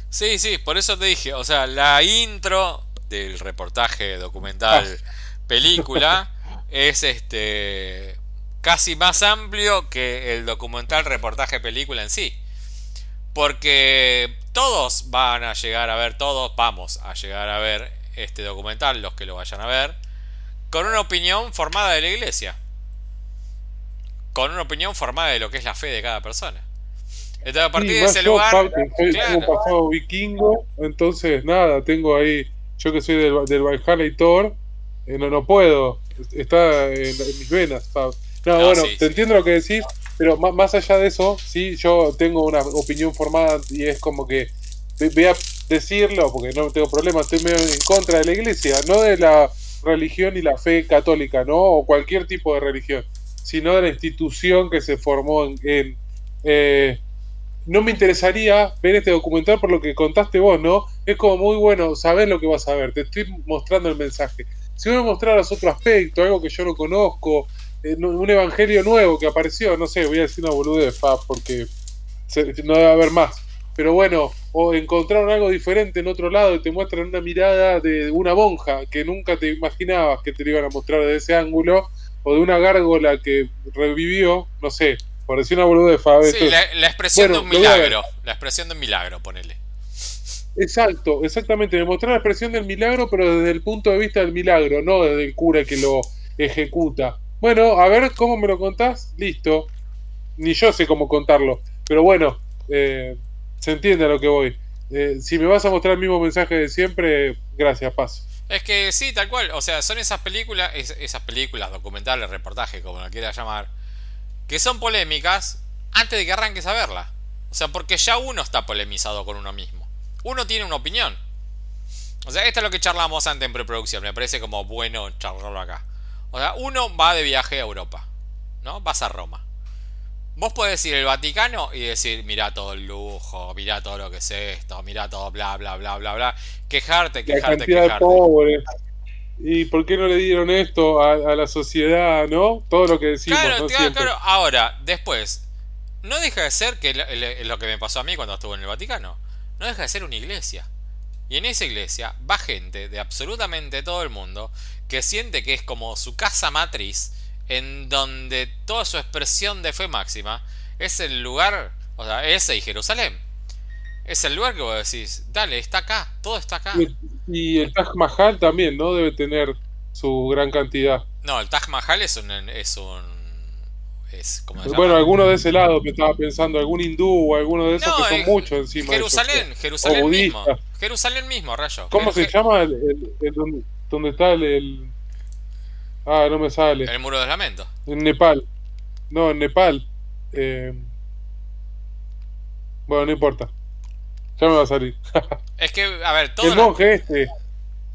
[SPEAKER 1] Sí, sí, por eso te dije, o sea, la intro del reportaje documental ah. película es este casi más amplio que el documental reportaje película en sí. Porque todos van a llegar a ver, todos vamos a llegar a ver este documental, los que lo vayan a ver, con una opinión formada de la iglesia con una opinión formada de lo que es la fe de cada persona. Entonces, a partir de ese lugar.
[SPEAKER 2] tengo pasado vikingo, entonces nada, tengo ahí. Yo que soy del, del Valhalla y Thor, eh, no, no puedo. Está en, mis venas. No, bueno, te entiendo lo que decís, pero más, más allá de eso, sí, yo tengo una opinión formada y es como que voy a decirlo porque no tengo problema, estoy medio en contra de la iglesia, no de la religión y la fe católica, ¿no? O cualquier tipo de religión sino de la institución que se formó en... Eh, no me interesaría ver este documental por lo que contaste vos, ¿no? Es como muy bueno saber lo que vas a ver, te estoy mostrando el mensaje. Si me mostraras otro aspecto, algo que yo no conozco, eh, un evangelio nuevo que apareció, no sé, voy a decir una boludez, de porque no debe haber más. Pero bueno, o encontraron algo diferente en otro lado y te muestran una mirada de una monja que nunca te imaginabas que te lo iban a mostrar desde ese ángulo o de una gárgola que revivió, no sé, por decir una boluda de Fabio.
[SPEAKER 1] Sí, la, expresión de un milagro, la expresión de un milagro, ponele.
[SPEAKER 2] Exacto, exactamente, me mostró la expresión del milagro, pero desde el punto de vista del milagro, no desde el cura que lo ejecuta. Bueno, a ver cómo me lo contás, listo. Ni yo sé cómo contarlo, pero bueno, eh, se entiende a lo que voy. Eh, si me vas a mostrar el mismo mensaje de siempre, gracias, paso.
[SPEAKER 1] Es que sí, tal cual. O sea, son esas películas, esas películas, documentales, reportajes, como lo quieras llamar, que son polémicas antes de que arranques a verla. O sea, porque ya uno está polemizado con uno mismo. Uno tiene una opinión. O sea, esto es lo que charlamos antes en preproducción. Me parece como bueno charlarlo acá. O sea, uno va de viaje a Europa. ¿No? Vas a Roma. Vos podés ir al Vaticano y decir, mira todo el lujo, mira todo lo que es esto, mira todo bla bla bla bla bla. Quejarte, quejarte, quejarte.
[SPEAKER 2] ¿y por qué no le dieron esto a, la sociedad, no? Todo lo que decimos.
[SPEAKER 1] Claro, claro, claro. Ahora, después, no deja de ser que lo, que me pasó a mí cuando estuve en el Vaticano, no deja de ser una iglesia. Y en esa iglesia va gente de absolutamente todo el mundo que siente que es como su casa matriz, en donde toda su expresión de fe máxima es el lugar, o sea, ese y Jerusalén. Es el lugar que vos decís, dale, está acá, todo está acá.
[SPEAKER 2] Y el Taj Mahal también, ¿no? Debe tener su gran cantidad.
[SPEAKER 1] No, el Taj Mahal es un... Es un es,
[SPEAKER 2] bueno, alguno de ese lado me estaba pensando, algún hindú o alguno de esos que son muchos encima.
[SPEAKER 1] Jerusalén, Jerusalén mismo. Jerusalén mismo, rayo.
[SPEAKER 2] ¿Cómo se llama el, donde, está el, Ah, no me sale.
[SPEAKER 1] El muro de lamento.
[SPEAKER 2] En Nepal. No, en Nepal. Eh... Bueno, no importa. Ya me va a salir.
[SPEAKER 1] es que, a ver, todo.
[SPEAKER 2] El monje este.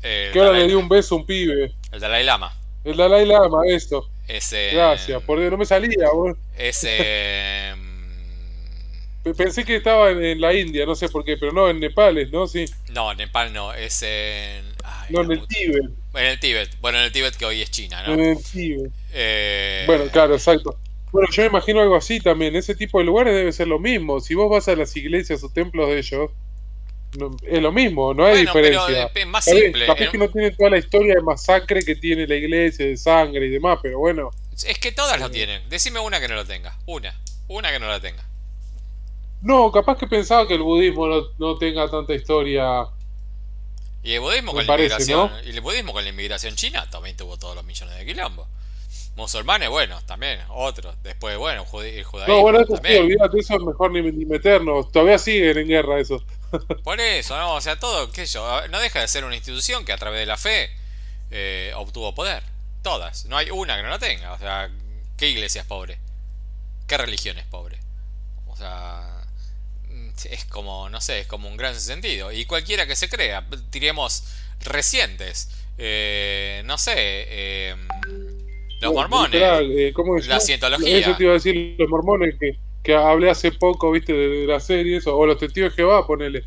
[SPEAKER 2] que ahora le dio un beso a un pibe.
[SPEAKER 1] El Dalai Lama.
[SPEAKER 2] El Dalai Lama, esto.
[SPEAKER 1] Ese.
[SPEAKER 2] Gracias, porque no me salía,
[SPEAKER 1] Ese.
[SPEAKER 2] Pensé que estaba en, la India, no sé por qué, pero no, en Nepal, ¿no? Sí.
[SPEAKER 1] No, en Nepal no, es en.
[SPEAKER 2] No, en el Tíbet.
[SPEAKER 1] En el Tíbet, bueno, en el Tíbet que hoy es China, ¿no?
[SPEAKER 2] En el Tíbet. Eh... Bueno, claro, exacto. Bueno, yo me imagino algo así también. Ese tipo de lugares debe ser lo mismo. Si vos vas a las iglesias o templos de ellos, es lo mismo, no hay diferencia.
[SPEAKER 1] Pero es más simple.
[SPEAKER 2] Capaz que no tiene toda la historia de masacre que tiene la iglesia, de sangre y demás, pero bueno.
[SPEAKER 1] Es que todas lo tienen. Decime una que no lo tenga. Una. Una que no la tenga.
[SPEAKER 2] No, capaz que pensaba que el budismo no, tenga tanta historia.
[SPEAKER 1] Y el budismo con la inmigración. Y el budismo con la inmigración china también tuvo todos los millones de quilombos musulmanes, bueno, también, otros. Después, bueno, el judaísmo.
[SPEAKER 2] No, bueno, eso sí, olvídate, eso es mejor ni, meternos. Todavía siguen en guerra eso.
[SPEAKER 1] Por eso, ¿no? O sea, todo, qué yo, no deja de ser una institución que a través de la fe eh, obtuvo poder. Todas. No hay una que no la tenga. O sea, ¿qué iglesia es pobre? ¿Qué religión es pobre? O sea, es como, no sé, es como un gran sentido. Y cualquiera que se crea, diremos recientes. Eh, no sé, eh, los mormones.
[SPEAKER 2] Eh, la cientología. Eso te iba a decir, los mormones que, que hablé hace poco, viste, de, las series, o, los testigos de Jehová, ponele.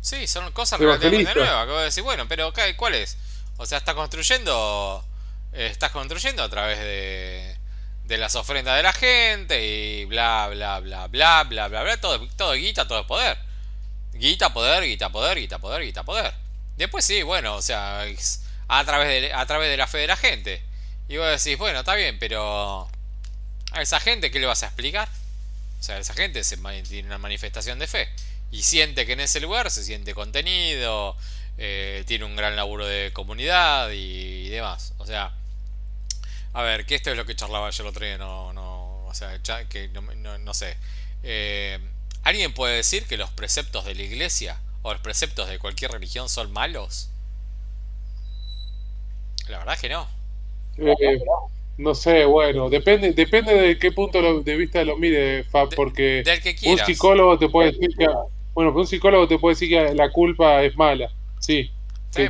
[SPEAKER 1] Sí, son cosas relativamente nuevas. Acabo de decir, bueno, pero ¿cuál es? O sea, estás construyendo. Eh, estás construyendo a través de, de las ofrendas de la gente y bla, bla, bla, bla, bla, bla, bla. Todo, todo guita, todo es poder. Guita, poder, guita, poder, guita, poder, guita, poder. Después sí, bueno, o sea, a través de, a través de la fe de la gente. Y vos decís, bueno, está bien, pero a esa gente, ¿qué le vas a explicar? O sea, esa gente se, tiene una manifestación de fe y siente que en ese lugar se siente contenido, eh, tiene un gran laburo de comunidad y, demás. O sea, a ver, que esto es lo que charlaba yo el otro día, no, no, o sea, que no, sé. Eh, ¿Alguien puede decir que los preceptos de la iglesia o los preceptos de cualquier religión son malos? La verdad es que no.
[SPEAKER 2] Eh, no sé, bueno, depende depende de qué punto de vista lo mire, Fab, porque un psicólogo te puede decir que, bueno, un psicólogo te puede decir que la culpa es mala, sí.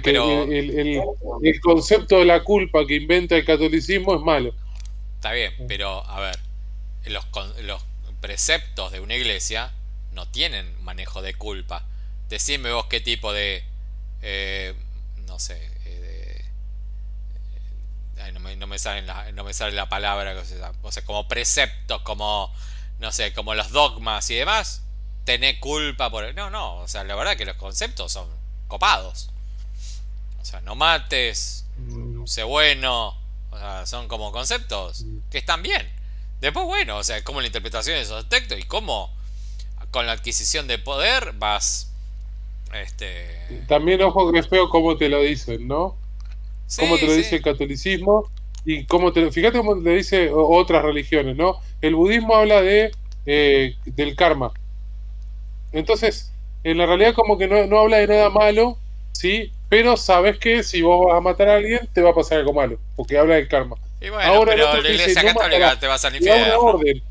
[SPEAKER 2] Pero... el, concepto de la culpa que inventa el catolicismo es malo.
[SPEAKER 1] Está bien, pero a ver, los, los preceptos de una iglesia no tienen manejo de culpa. Decime vos qué tipo de, eh, no sé, no me, no me, sale la, no me sale la palabra, o sea, como preceptos, como, no sé, como los dogmas y demás, tener culpa por... No, no, o sea, la verdad que los conceptos son copados. O sea, no mates, sé bueno, o sea, son como conceptos que están bien. Después, bueno, o sea, como la interpretación de esos textos y cómo con la adquisición de poder vas... Este...
[SPEAKER 2] También ojo que es feo cómo te lo dicen, ¿no? cómo te lo dice el catolicismo y cómo te fíjate cómo te dice otras religiones, ¿no? El budismo habla de eh, del karma. Entonces, en la realidad como que no, habla de nada malo, ¿sí? Pero sabes que si vos vas a matar a alguien, te va a pasar algo malo, porque habla del karma.
[SPEAKER 1] Y bueno, Ahora, pero la iglesia católica te va a salir orden.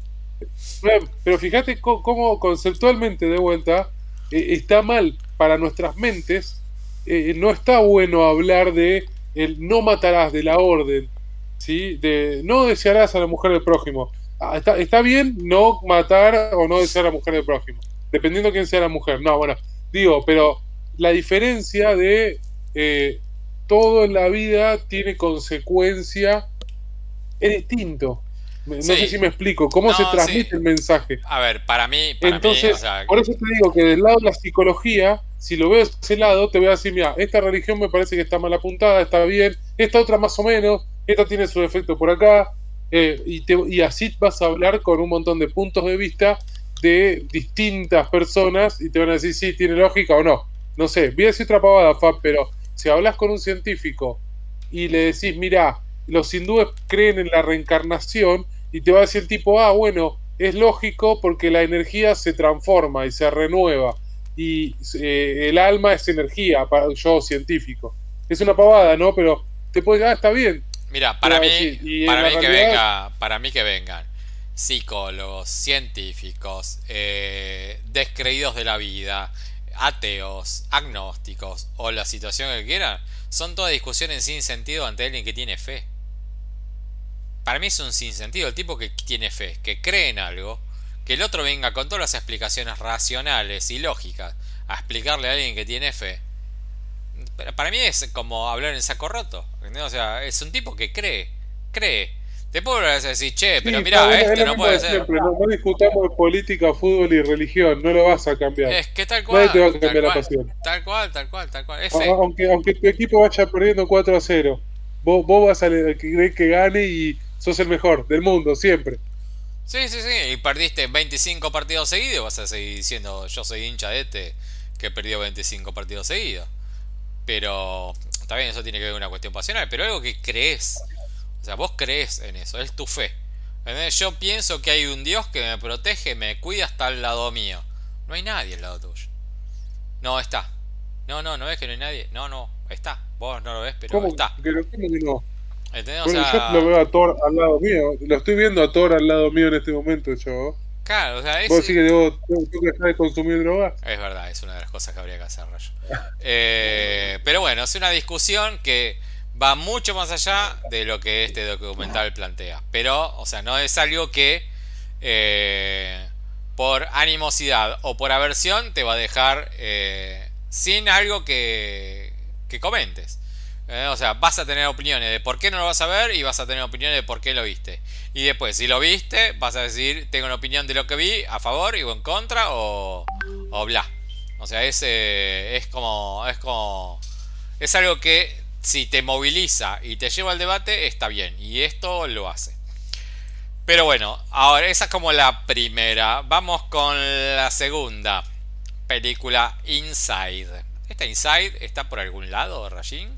[SPEAKER 2] Pero fíjate cómo conceptualmente de vuelta eh, está mal para nuestras mentes. Eh, no está bueno hablar de el no matarás de la orden, ¿sí? de no desearás a la mujer del prójimo. Ah, está, está, bien no matar o no desear a la mujer del prójimo, dependiendo quién sea la mujer. No, bueno, digo, pero la diferencia de eh, todo en la vida tiene consecuencia, es distinto. No sé si me explico, cómo se transmite el mensaje.
[SPEAKER 1] A ver, para mí,
[SPEAKER 2] Entonces, por eso te digo que del lado de la psicología, si lo veo de ese lado, te voy a decir, mira, esta religión me parece que está mal apuntada, está bien, esta otra más o menos, esta tiene su efecto por acá, eh, y, y así vas a hablar con un montón de puntos de vista de distintas personas y te van a decir si tiene lógica o no. No sé, voy a decir otra pavada, Fab, pero si hablas con un científico y le decís, mira, los hindúes creen en la reencarnación, y te va a decir el tipo, ah, bueno, es lógico porque la energía se transforma y se renueva, y eh, el alma es energía, para yo científico. Es una pavada, ¿no? Pero te puedes, ah, está bien.
[SPEAKER 1] Mira, para mí, para mí que venga, para mí que vengan psicólogos, científicos, eh, descreídos de la vida, ateos, agnósticos o la situación que quieran, son todas discusiones sin sentido ante alguien que tiene fe. Para mí es un sinsentido. El tipo que tiene fe, que cree en algo, que el otro venga con todas las explicaciones racionales y lógicas a explicarle a alguien que tiene fe. Para mí es como hablar en saco roto. O sea, es un tipo que cree, cree te puedo decir, che, pero mira, este no puede ser.
[SPEAKER 2] no, discutamos de política, fútbol y religión, no lo vas a cambiar.
[SPEAKER 1] Es que tal cual.
[SPEAKER 2] Nadie te va a cambiar la pasión.
[SPEAKER 1] Tal cual, tal cual, tal cual.
[SPEAKER 2] Aunque, aunque tu equipo vaya perdiendo 4 a 0, vos, vos vas a creer que gane y sos el mejor del mundo, siempre.
[SPEAKER 1] Sí, sí, sí. Y perdiste 25 partidos seguidos, vas a seguir diciendo, yo soy hincha de este que perdió 25 partidos seguidos. Pero, bien, eso tiene que ver con una cuestión pasional, pero algo que crees o sea, vos crees en eso, es tu fe. Yo pienso que hay un Dios que me protege, me cuida hasta el lado mío. No hay nadie al lado tuyo. No, está. No, no, no ves que no hay nadie. No, no, está. Vos no lo ves, pero está.
[SPEAKER 2] Pero ¿cómo que no? O sea... yo lo veo a Thor al lado mío. Lo estoy viendo a Thor al lado mío en este momento, yo.
[SPEAKER 1] Claro, o sea, es...
[SPEAKER 2] ¿Vos decís que debo, que dejar de consumir drogas?
[SPEAKER 1] Es verdad, es una de las cosas que habría que hacer, Rayo. eh, pero bueno, es una discusión que va mucho más allá de lo que este documental plantea. Pero, o sea, no es algo que eh, por animosidad o por aversión te va a dejar eh, sin algo que, que comentes. Eh, o sea, vas a tener opiniones de por qué no lo vas a ver y vas a tener opiniones de por qué lo viste. Y después, si lo viste, vas a decir, tengo una opinión de lo que vi, a favor y o en contra o, o bla. O sea, es, es como... Es como... Es algo que si te moviliza y te lleva al debate, está bien. Y esto lo hace. Pero bueno, ahora esa es como la primera. Vamos con la segunda película, Inside. ¿Esta Inside está por algún lado, Rajin?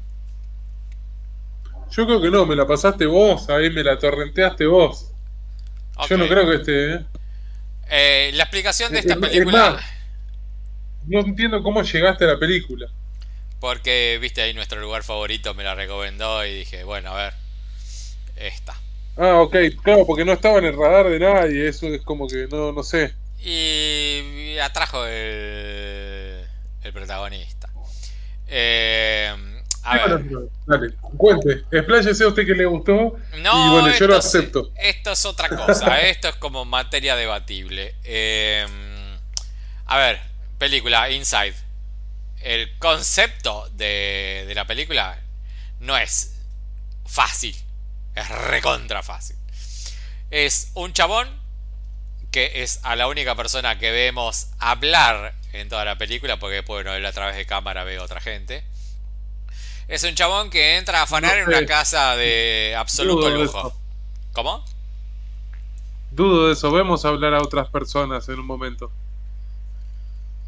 [SPEAKER 2] Yo creo que no, me la pasaste vos, ahí me la torrenteaste vos. Yo no creo que esté. ¿eh?
[SPEAKER 1] Eh, la explicación de esta película.
[SPEAKER 2] no entiendo cómo llegaste a la película.
[SPEAKER 1] Porque, viste, ahí nuestro lugar favorito me la recomendó y dije, bueno, a ver, esta.
[SPEAKER 2] Ah, ok, claro, porque no estaba en el radar de nadie, eso es como que no, no sé.
[SPEAKER 1] Y atrajo el, el protagonista. Eh, a ver.
[SPEAKER 2] dale, cuente, expláyese a usted que le gustó. No, y bueno, yo lo acepto.
[SPEAKER 1] esto es otra cosa, esto es como materia debatible. Eh, a ver, película, Inside el concepto de, la película no es fácil. Es recontra fácil. Es un chabón que es a la única persona que vemos hablar en toda la película, porque después no a través de cámara ve otra gente. Es un chabón que entra a afanar en una casa de absoluto lujo. ¿Cómo?
[SPEAKER 2] Dudo de eso, vemos hablar a otras personas en un momento.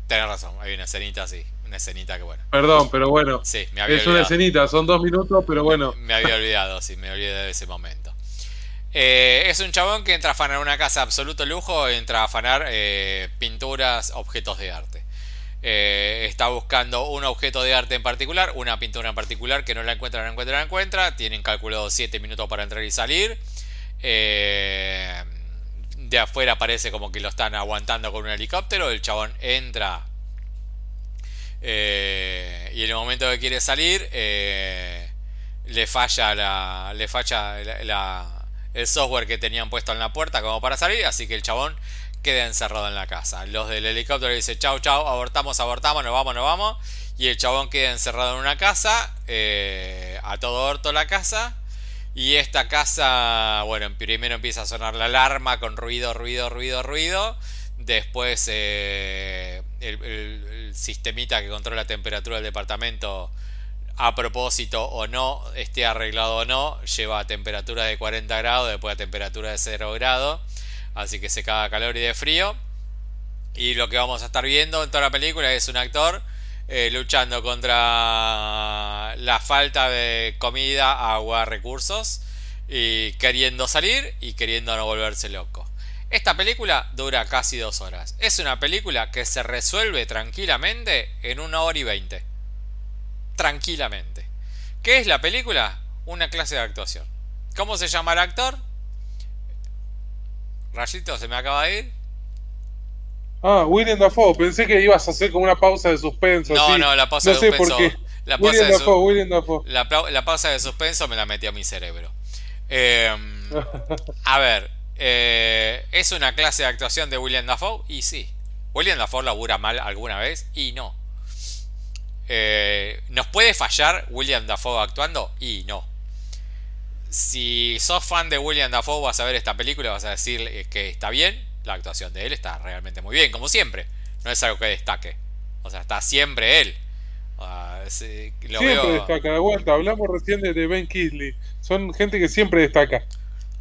[SPEAKER 1] Tienes razón, hay una escenita así. Una escenita que bueno.
[SPEAKER 2] Perdón, pero bueno.
[SPEAKER 1] Sí, me había
[SPEAKER 2] Es una escenita, son dos minutos, pero bueno.
[SPEAKER 1] Me, había olvidado, sí, me olvidé de ese momento. Eh, es un chabón que entra a afanar una casa de absoluto lujo, entra a afanar eh, pinturas, objetos de arte. Eh, está buscando un objeto de arte en particular, una pintura en particular que no la encuentra, no la encuentra, no la encuentra. Tienen calculado 7 minutos para entrar y salir. de afuera parece como que lo están aguantando con un helicóptero. El chabón entra eh, y en el momento que quiere salir, eh, le falla, la, le falla el software que tenían puesto en la puerta como para salir, así que el chabón queda encerrado en la casa. Los del helicóptero dicen chau, chau, abortamos, abortamos, nos vamos, nos vamos. Y el chabón queda encerrado en una casa, eh, a todo orto la casa. Y esta casa, bueno, primero empieza a sonar la alarma con ruido, ruido, ruido, ruido. Después el, el, sistemita que controla la temperatura del departamento, a propósito o no, esté arreglado o no, lleva a temperatura de 40 grados, después a temperatura de 0 grados. Así que se caga calor y de frío. Y lo que vamos a estar viendo en toda la película es un actor eh, luchando contra la falta de comida, agua, recursos. Y queriendo salir y queriendo no volverse loco. Esta película dura casi dos horas. Es una película que se resuelve tranquilamente en una hora y veinte. Tranquilamente. ¿Qué es la película? Una clase de actuación. ¿Cómo se llama el actor? Rayito, se me acaba de ir.
[SPEAKER 2] Ah, William Dafoe. Pensé que ibas a hacer como una pausa de suspenso.
[SPEAKER 1] No, no, la pausa de suspenso. La pausa
[SPEAKER 2] William
[SPEAKER 1] de
[SPEAKER 2] Dafoe, William Dafoe.
[SPEAKER 1] La, la, pausa de suspenso me la metió a mi cerebro. Eh, a ver, eh, ¿es una clase de actuación de William Dafoe? Y sí. ¿William Dafoe labura mal alguna vez? Y no. Eh, ¿Nos puede fallar William Dafoe actuando? Y no. Si sos fan de William Dafoe vas a ver esta película vas a decir que está bien. La actuación de él está realmente muy bien, como siempre. No es algo que destaque. O sea, está siempre él. Uh, sí, lo
[SPEAKER 2] siempre
[SPEAKER 1] veo...
[SPEAKER 2] destaca, de vuelta. Hablamos recién de, de Ben Kisley. Son gente que siempre destaca.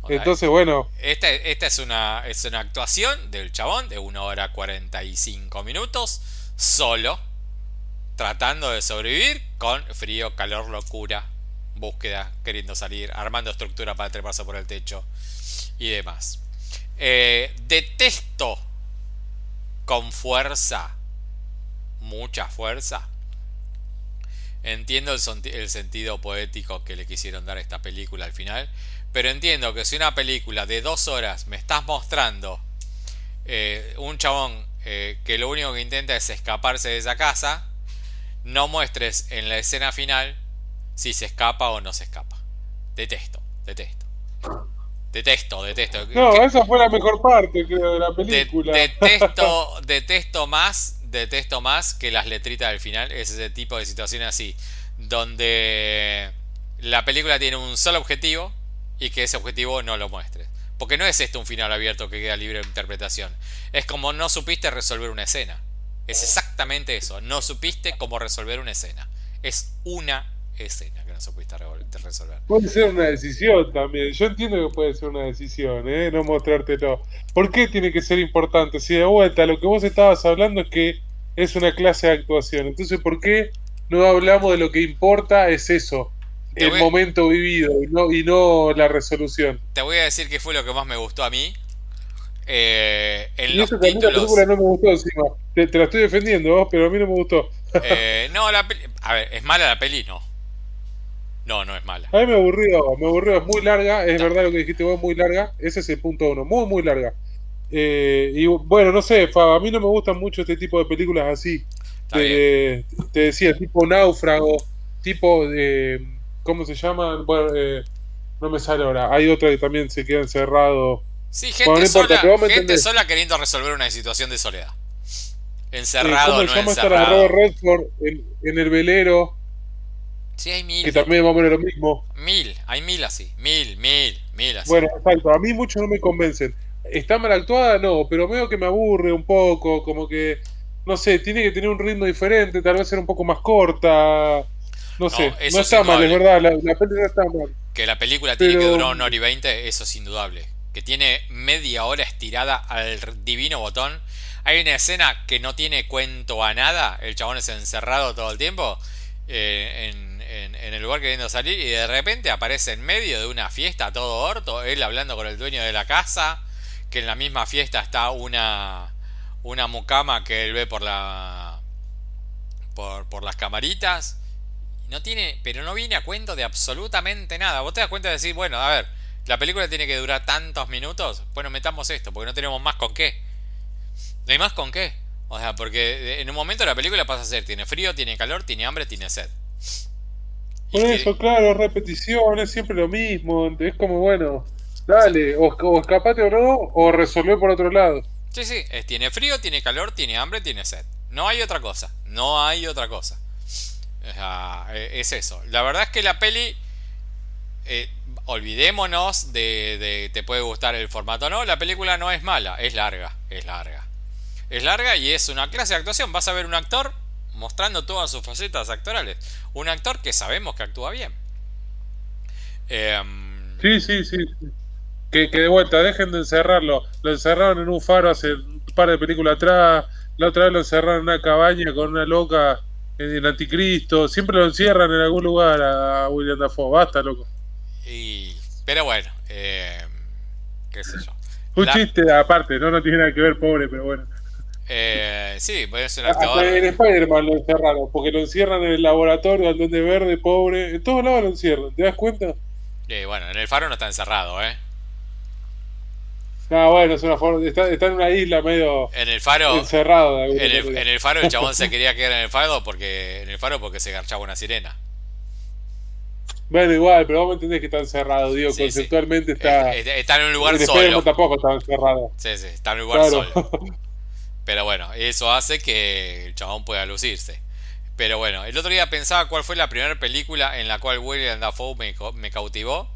[SPEAKER 2] Entonces, bueno.
[SPEAKER 1] Esta, esta es, una, es una actuación del chabón de 1 hora 45 minutos, solo, tratando de sobrevivir con frío, calor, locura, búsqueda, queriendo salir, armando estructura para treparse por el techo y demás. Eh, detesto con fuerza, mucha fuerza. Entiendo el, el, sentido poético que le quisieron dar a esta película al final, pero entiendo que si una película de dos horas me estás mostrando eh, un chabón eh, que lo único que intenta es escaparse de esa casa, no muestres en la escena final si se escapa o no se escapa. Detesto, detesto. Detesto, detesto.
[SPEAKER 2] No, esa fue la mejor parte, creo, de la película.
[SPEAKER 1] De, detesto, detesto más, detesto más que las letritas del final. Es ese tipo de situación así. Donde la película tiene un solo objetivo y que ese objetivo no lo muestre. Porque no es esto un final abierto que queda libre de interpretación. Es como no supiste resolver una escena. Es exactamente eso. No supiste cómo resolver una escena. Es una escena que no supiste resolver.
[SPEAKER 2] Puede ser una decisión también. Yo entiendo que puede ser una decisión, ¿eh? No mostrártelo. ¿Por qué tiene que ser importante? Si de vuelta lo que vos estabas hablando es que es una clase de actuación. Entonces, ¿por qué no hablamos de lo que importa? Es eso. El
[SPEAKER 1] voy...
[SPEAKER 2] momento vivido y no, y no la resolución.
[SPEAKER 1] Te voy a decir que fue lo que más me gustó a mí. Eh, en
[SPEAKER 2] y
[SPEAKER 1] los
[SPEAKER 2] eso la
[SPEAKER 1] títulos.
[SPEAKER 2] película no me gustó encima. Te, te la estoy defendiendo, pero a mí no me gustó.
[SPEAKER 1] Eh, no, la peli. A ver, ¿es mala la peli? No. No, no es mala.
[SPEAKER 2] A mí me aburrió, me aburrió, es muy larga, es verdad lo que dijiste vos, muy larga, ese es el punto uno, muy, muy larga. Eh, y bueno, no sé, Fab, a mí no me gustan mucho este tipo de películas así. De- te decía, tipo náufrago, tipo de. ¿Cómo se llaman? Bueno, eh, no me sale ahora. Hay otra que también se queda encerrado.
[SPEAKER 1] Sí, gente,
[SPEAKER 2] Bueno, no importa,
[SPEAKER 1] sola, gente
[SPEAKER 2] entendés.
[SPEAKER 1] sola queriendo resolver una situación de soledad. Encerrado,
[SPEAKER 2] ¿Cómo
[SPEAKER 1] no
[SPEAKER 2] se llama
[SPEAKER 1] encerrado.
[SPEAKER 2] Robert Redford en, en el velero?
[SPEAKER 1] Sí, hay mil.
[SPEAKER 2] Que también vamos a ver lo mismo.
[SPEAKER 1] Mil, hay mil así. Mil, mil, mil así.
[SPEAKER 2] Bueno, exacto, a mí muchos no me convencen. ¿Está mal actuada? No, pero veo que me aburre un poco, como que, no sé, tiene que tener un ritmo diferente, tal vez ser un poco más corta. No sé, no
[SPEAKER 1] es
[SPEAKER 2] está mal, es verdad, la, la peli no está mal.
[SPEAKER 1] Que la película tiene que durar una hora y veinte, eso es indudable. Que tiene media hora estirada al divino botón. Hay una escena que no tiene cuento a nada. El chabón es encerrado todo el tiempo eh, en, en- en el lugar queriendo salir. Y de repente aparece en medio de una fiesta todo orto. Él hablando con el dueño de la casa. Que en la misma fiesta está una, una mucama que él ve por la. Por, por las camaritas. No tiene, pero no viene a cuento de absolutamente nada. Vos te das cuenta de decir, bueno, a ver, la película tiene que durar tantos minutos. Bueno, metamos esto, porque no tenemos más con qué. No hay más con qué. O sea, porque en un momento la película pasa a ser, tiene frío, tiene calor, tiene hambre, tiene sed. Y
[SPEAKER 2] Por
[SPEAKER 1] que-
[SPEAKER 2] eso, claro, repetición, es siempre lo mismo. Es como, bueno, dale, o, o escapate o no, o resolvé por otro lado.
[SPEAKER 1] Sí, sí, es, tiene frío, tiene calor, tiene hambre, tiene sed. No hay otra cosa, no hay otra cosa. Eh, es eso. La verdad es que la peli, eh, olvidémonos de, te puede gustar el formato no, la película no es mala, es larga, es larga. Es larga y es una clase de actuación. Vas a ver un actor mostrando todas sus facetas actorales. Un actor que sabemos que actúa bien.
[SPEAKER 2] Em, sí, sí, sí. Que, que, de vuelta, dejen de encerrarlo. Lo encerraron en un faro hace un par de películas atrás. La otra vez lo encerraron en una cabaña con una loca el anticristo. Siempre lo encierran en algún lugar a William Dafoe. Basta, loco.
[SPEAKER 1] Y, pero bueno, eh, qué sé yo.
[SPEAKER 2] Un chiste aparte, no, no tiene nada que ver, pobre, pero bueno.
[SPEAKER 1] Eh, sí, puede ser actor.
[SPEAKER 2] en Spider-Man lo encerraron, porque lo encierran en el laboratorio, al donde verde, pobre. En todos lados lo encierran, ¿te das cuenta?
[SPEAKER 1] Eh, bueno, en el faro no está encerrado, ¿eh?
[SPEAKER 2] No, bueno, es una forma. Está, está, en una isla medio.
[SPEAKER 1] En el faro.
[SPEAKER 2] Encerrado.
[SPEAKER 1] En el, en el, faro el chabón se quería quedar en el faro porque. En el faro porque se garchaba una sirena.
[SPEAKER 2] Bueno, igual, pero vos me entendés que está encerrado, digo, conceptualmente está.
[SPEAKER 1] Está en un lugar solo.
[SPEAKER 2] tampoco estaba encerrado.
[SPEAKER 1] Sí, sí, está en un lugar solo. Pero bueno, eso hace que el chabón pueda lucirse. Pero bueno, el otro día pensaba cuál fue la primera película en la cual William Dafoe me, me cautivó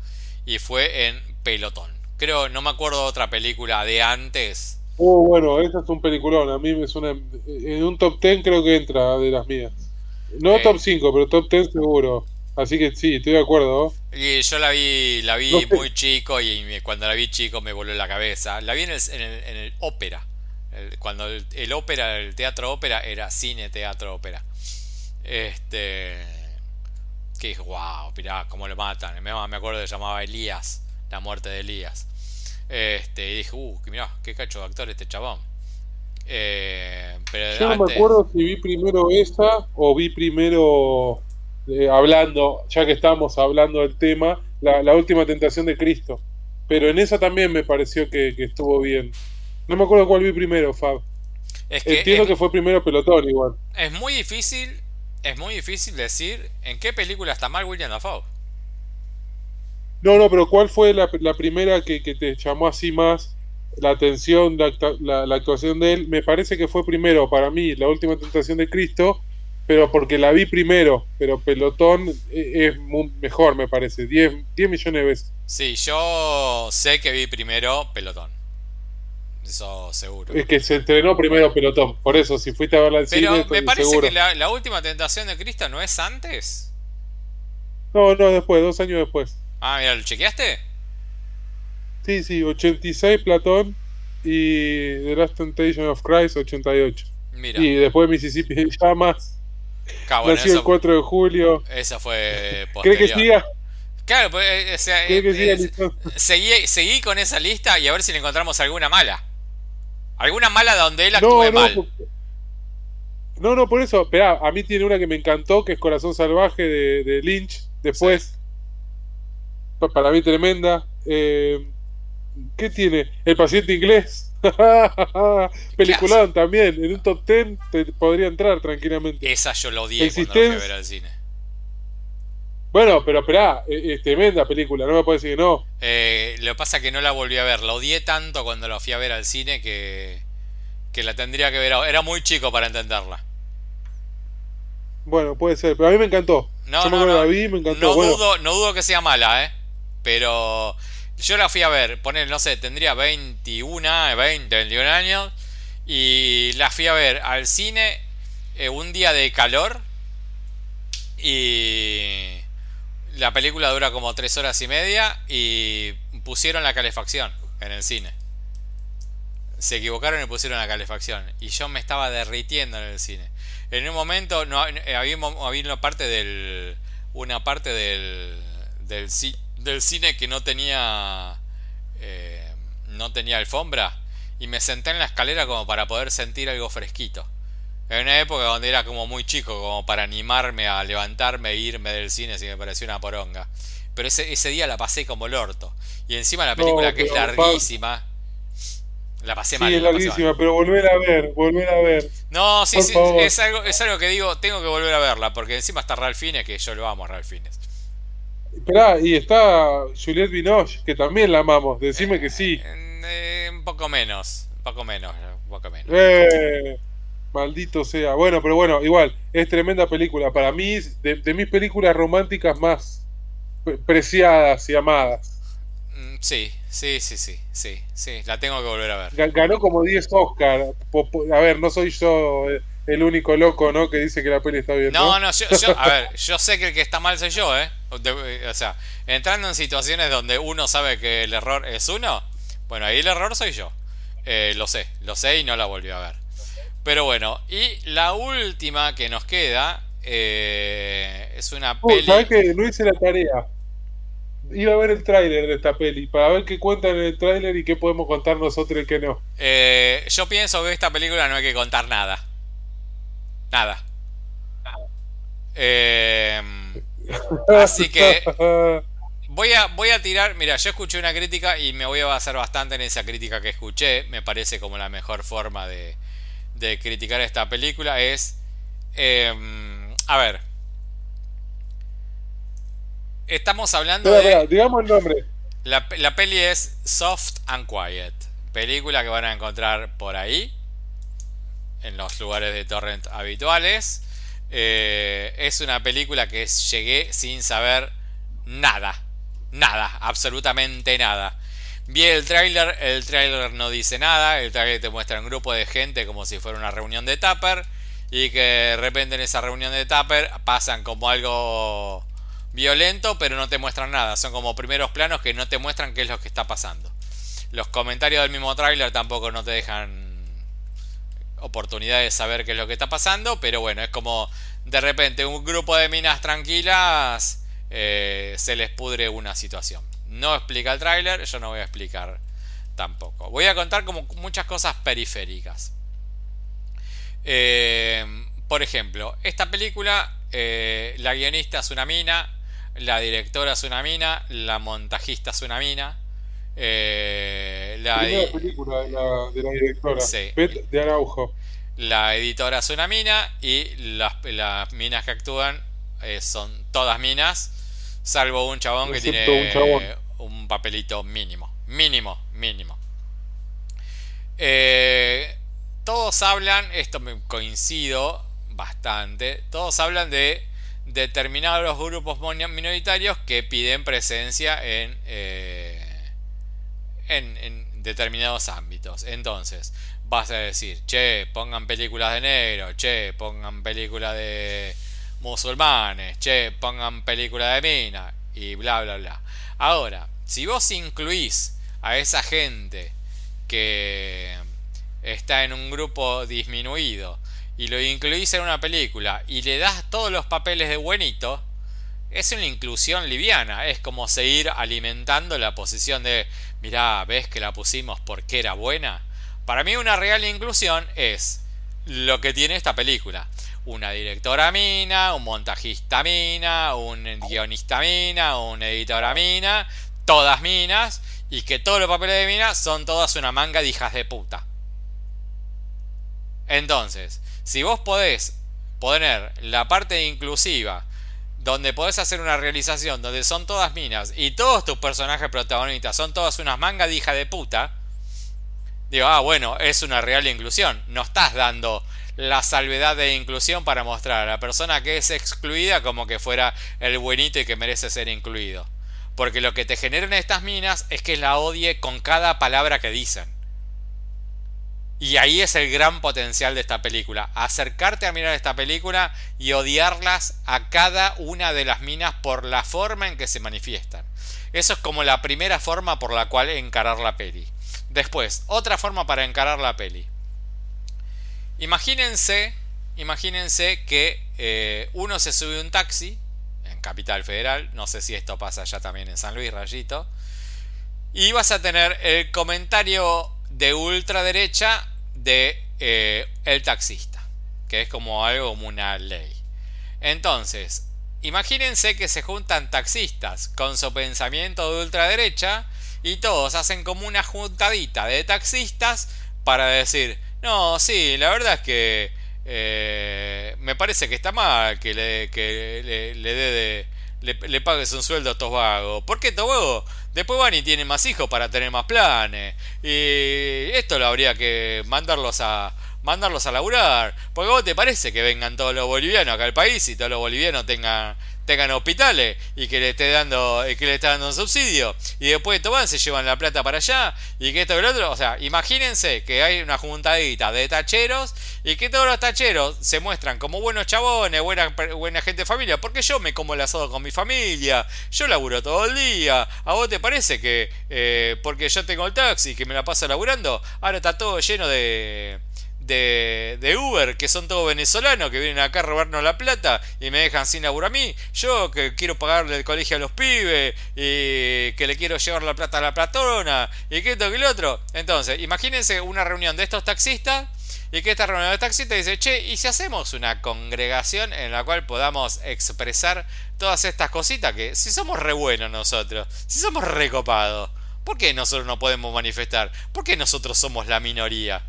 [SPEAKER 1] y fue en Pelotón. Creo, no me acuerdo de otra película de antes.
[SPEAKER 2] Oh, bueno, esa es un peliculón. A mí me suena. En un top 10 creo que entra de las mías. No top 5, pero top 10 seguro. Así que sí, estoy de acuerdo.
[SPEAKER 1] Y yo la vi, la vi muy chico y cuando la vi chico me voló la cabeza. La vi en el, en el, en el ópera cuando el, ópera, el teatro ópera era cine, teatro ópera. Este. Que dije, wow, mirá cómo lo matan. Me, acuerdo que se llamaba Elías, la muerte de Elías. Este, y dije, uh, mirá, qué cacho de actor este chabón.
[SPEAKER 2] Eh, pero Yo no me acuerdo si vi primero esa o vi primero eh, hablando, ya que estamos hablando del tema, la, última tentación de Cristo. Pero en esa también me pareció que estuvo bien. No me acuerdo cuál vi primero, Fab. Entiendo que fue primero pelotón igual.
[SPEAKER 1] Es muy difícil, es muy difícil decir en qué película está mal William Dafoe.
[SPEAKER 2] No, no, pero ¿cuál fue la, primera que, te llamó así más la atención, la, la, actuación de él? Me parece que fue primero para mí la última tentación de Cristo, pero porque la vi primero, pero Pelotón e, es mejor, me parece, 10, 10 millones de veces.
[SPEAKER 1] Sí, yo sé que vi primero Pelotón. Eso seguro.
[SPEAKER 2] Es que se entrenó primero pelotón. Por eso, si fuiste a verla al
[SPEAKER 1] Pero
[SPEAKER 2] cine.
[SPEAKER 1] me parece que la, última tentación de Cristo no es antes.
[SPEAKER 2] No, no, después, dos años después.
[SPEAKER 1] Ah, mira, ¿lo chequeaste?
[SPEAKER 2] Sí, sí, 86 Platón y The Last Temptation of Christ 88. Mira. Y después Mississippi Llamas. Nació el 4 de julio.
[SPEAKER 1] Esa fue
[SPEAKER 2] ¿Cree que siga?
[SPEAKER 1] Claro, pues, eh, o sea, eh, seguí, seguí, con esa lista y a ver si le encontramos alguna mala. Alguna mala donde él actúe no, mal.
[SPEAKER 2] No, no, por eso. Esperá, a mí tiene una que me encantó, que es Corazón Salvaje de, Lynch. Después, para mí tremenda. Eh, ¿Qué tiene? El paciente inglés. Peliculón también. En un top 10 te podría entrar tranquilamente.
[SPEAKER 1] Esa yo lo odié cuando fui a ver al cine.
[SPEAKER 2] Bueno, pero esperá, es, tremenda película, no me puedes decir que no.
[SPEAKER 1] Eh, lo que pasa es que no la volví a ver, la odié tanto cuando la fui a ver al cine que, que la tendría que ver. Era muy chico para entenderla.
[SPEAKER 2] Bueno, puede ser, pero a mí me encantó.
[SPEAKER 1] No, no, no, me encantó. No, dudo, no dudo que sea mala, ¿eh? Pero yo la fui a ver, poner, no sé, tendría 21, 20, 21 años. Y la fui a ver al cine eh, un día de calor. Y la película dura como tres horas y media y pusieron la calefacción en el cine. Se equivocaron y pusieron la calefacción. Y yo me estaba derritiendo en el cine. En un momento eh, había, una parte del. Una parte del. del, del cine que no tenía. Eh, no tenía alfombra. Y me senté en la escalera como para poder sentir algo fresquito. En una época donde era como muy chico, como para animarme a levantarme e irme del cine si me pareció una poronga. Pero ese, ese día la pasé como el orto. Y encima la película que es larguísima. La pasé mal.
[SPEAKER 2] Sí, es larguísima, pero volver a ver, volver a ver.
[SPEAKER 1] No, sí, sí, es algo, es algo que digo, tengo que volver a verla, porque encima está Ralph Fiennes, que yo lo amo a Ralph Fiennes.
[SPEAKER 2] Esperá, y está Juliette Binoche, que también la amamos, decime que sí.
[SPEAKER 1] Eh, un poco menos, un poco menos, un poco menos.
[SPEAKER 2] Eh. Maldito sea. Bueno, pero bueno, igual, es tremenda película. Para mí, de, de mis películas románticas más preciadas y amadas.
[SPEAKER 1] Mm, sí, sí, sí, sí, sí, sí, la tengo que volver a ver.
[SPEAKER 2] Ganó como 10 Oscar. A ver, no soy yo el único loco, ¿no? Que dice que la peli está bien.
[SPEAKER 1] No, no, yo, a ver, yo sé que el que está mal soy yo, ¿eh? O sea, entrando en situaciones donde uno sabe que el error es uno, bueno, ahí el error soy yo. Eh, lo sé, lo sé y no la volví a ver. Pero bueno, y la última que nos queda eh, es una peli.
[SPEAKER 2] ¿Sabes que No hice la tarea. Iba a ver el tráiler de esta peli para ver qué cuentan en el tráiler y qué podemos contar nosotros y qué no.
[SPEAKER 1] Eh, yo pienso que esta película no hay que contar nada. Nada. Eh, así que voy a, voy a tirar. Mira, yo escuché una crítica y me voy a basar bastante en esa crítica que escuché. Me parece como la mejor forma de, de criticar esta película. Es. Em, a ver. Estamos hablando
[SPEAKER 2] de. digamos el nombre.
[SPEAKER 1] La, la peli es Soft and Quiet. Película que van a encontrar por ahí en los lugares de torrent habituales. Eh, es una película que llegué sin saber nada. Nada, absolutamente nada. Vi el tráiler, el tráiler no dice nada, el tráiler te muestra un grupo de gente como si fuera una reunión de Tupper y que de repente en esa reunión de Tupper pasan como algo violento pero no te muestran nada, son como primeros planos que no te muestran qué es lo que está pasando. Los comentarios del mismo tráiler tampoco no te dejan oportunidad de saber qué es lo que está pasando, pero bueno, es como de repente un grupo de minas tranquilas eh, se les pudre una situación. No explica el tráiler, yo no voy a explicar tampoco. Voy a contar como muchas cosas periféricas. Eh, por ejemplo, esta película, eh, la guionista es una mina, la directora es una mina, la montajista es una mina.
[SPEAKER 2] Eh, la película de la, directora, de Araujo.
[SPEAKER 1] La editora es una mina y las, minas que actúan eh, son todas minas, salvo un chabón que tiene un, papelito mínimo. Mínimo, mínimo. Eh, todos hablan, esto me coincido bastante, todos hablan de determinados grupos minoritarios que piden presencia en, en, determinados ámbitos. Entonces, vas a decir, che, pongan películas de negro, che, pongan películas de musulmanes, che, pongan películas de mina, y bla, bla, bla. Ahora, si vos incluís a esa gente que está en un grupo disminuido y lo incluís en una película y le das todos los papeles de buenito, es una inclusión liviana, es como seguir alimentando la posición de, mirá, ves que la pusimos porque era buena. Para mí una real inclusión es lo que tiene esta película. Una directora mina, un montajista mina, un guionista mina, una editora mina, todas minas, y que todos los papeles de mina son todas una manga de hijas de puta. Entonces, si vos podés poner la parte inclusiva donde podés hacer una realización donde son todas minas y todos tus personajes protagonistas son todas unas mangas de hija de puta, digo, ah, bueno, es una real inclusión. No estás dando la salvedad de inclusión para mostrar a la persona que es excluida como que fuera el buenito y que merece ser incluido. Porque lo que te generan estas minas es que la odie con cada palabra que dicen. Y ahí es el gran potencial de esta película. Acercarte a mirar esta película y odiarlas a cada una de las minas por la forma en que se manifiestan. Eso es como la primera forma por la cual encarar la peli. Después, otra forma para encarar la peli. Imagínense, imagínense que eh, uno se sube a un taxi en Capital Federal, no sé si esto pasa ya también en San Luis, Rayito, y vas a tener el comentario de ultraderecha de eh, el taxista, que es como algo como una ley. Entonces, imagínense que se juntan taxistas con su pensamiento de ultraderecha y todos hacen como una juntadita de taxistas para decir, no, sí, la verdad es que eh, me parece que está mal que le, que le, dé de, le, pagues un sueldo a estos vagos. ¿Por qué estos vagos? Después van y tienen más hijos para tener más planes. Y esto lo habría que mandarlos a mandarlos a laburar. Porque vos te parece que vengan todos los bolivianos acá al país y todos los bolivianos tengan tengan hospitales y que le esté dando que le esté dando un subsidio. Y después toman se llevan la plata para allá y que esto y lo otro. O sea imagínense que hay una juntadita de tacheros y que todos los tacheros se muestran como buenos chabones buena, buena gente de familia porque yo me como el asado con mi familia yo laburo todo el día. A vos te parece que eh, porque yo tengo el taxi que me la paso laburando ahora está todo lleno de de, Uber, que son todos venezolanos, que vienen acá a robarnos la plata y me dejan sin laburo a mí. Yo que quiero pagarle el colegio a los pibes y que le quiero llevar la plata a la platona y que esto que lo otro. Entonces, imagínense una reunión de estos taxistas y que esta reunión de taxistas dice, che, ¿y si hacemos una congregación en la cual podamos expresar todas estas cositas que si somos re buenos nosotros, si somos recopados, ¿por qué nosotros no podemos manifestar? ¿Por qué nosotros somos la minoría?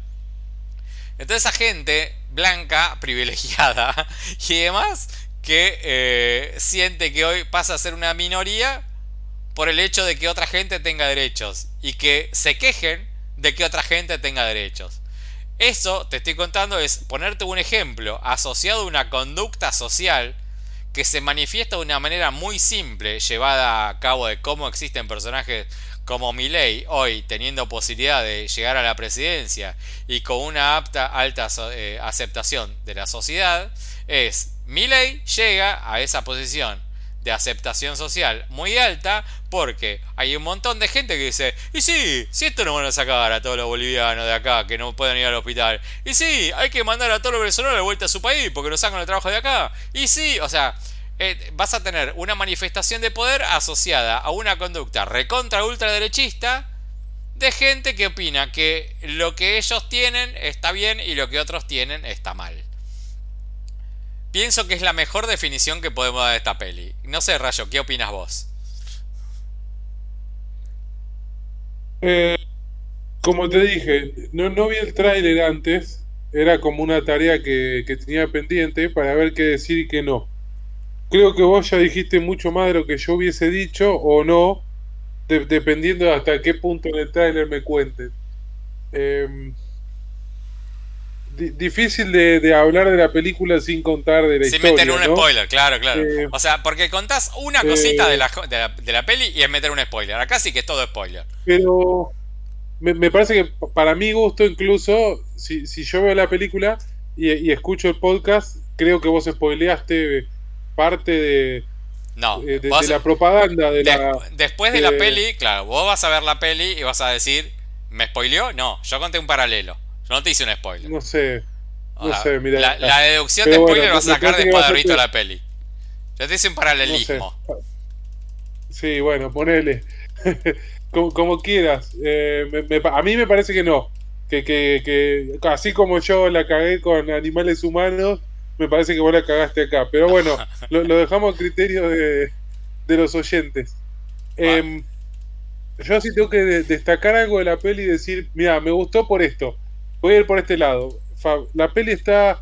[SPEAKER 1] Entonces esa gente blanca, privilegiada y demás, que eh, siente que hoy pasa a ser una minoría por el hecho de que otra gente tenga derechos y que se quejen de que otra gente tenga derechos. Eso, te estoy contando, es ponerte un ejemplo asociado a una conducta social que se manifiesta de una manera muy simple, llevada a cabo de cómo existen personajes como Milei hoy teniendo posibilidad de llegar a la presidencia y con una apta alta eh, aceptación de la sociedad es Milei llega a esa posición de aceptación social muy alta porque hay un montón de gente que dice y sí, si esto no van a sacar a todos los bolivianos de acá que no pueden ir al hospital y sí, hay que mandar a todos los venezolanos de vuelta a su país porque no sacan el trabajo de acá y sí, o sea eh, vas a tener una manifestación de poder asociada a una conducta recontra ultraderechista de gente que opina que lo que ellos tienen está bien y lo que otros tienen está mal. Pienso que es la mejor definición que podemos dar de esta peli. No sé, Rayo, ¿qué opinas vos?
[SPEAKER 2] Eh, como te dije, no, no vi el tráiler antes. Era como una tarea que, que tenía pendiente para ver qué decir y qué no creo que vos ya dijiste mucho más de lo que yo hubiese dicho o no, dependiendo de hasta qué punto en el trailer me cuenten. Em, difícil de, hablar de la película sin contar de la
[SPEAKER 1] sin
[SPEAKER 2] historia.
[SPEAKER 1] Sin meter un spoiler, claro, claro. Eh, o sea, porque contás una cosita de, la, de, la, peli y es meter un spoiler. Acá sí que es todo spoiler.
[SPEAKER 2] Pero me, parece que para mi gusto, incluso, si, si yo veo la película y, y, escucho el podcast, creo que vos spoileaste parte de,
[SPEAKER 1] no,
[SPEAKER 2] de, la propaganda de la,
[SPEAKER 1] después de la peli, claro, vos vas a ver la peli y vas a decir, ¿me spoileó? No, yo conté un paralelo. Yo no te hice un spoiler.
[SPEAKER 2] No sé. No sé, mira.
[SPEAKER 1] La, deducción de spoiler vas a sacar después de haber visto la peli. Yo te hice un paralelismo.
[SPEAKER 2] Sí, bueno, ponele. como, quieras. Eh, a mí me parece que no. Que, que, que así como yo la cagué con animales humanos, me parece que vos la cagaste acá. Pero bueno, lo, dejamos a criterio de, los oyentes. Em, yo sí tengo que destacar algo de la peli y decir, mira, me gustó por esto. Voy a ir por este lado. La peli está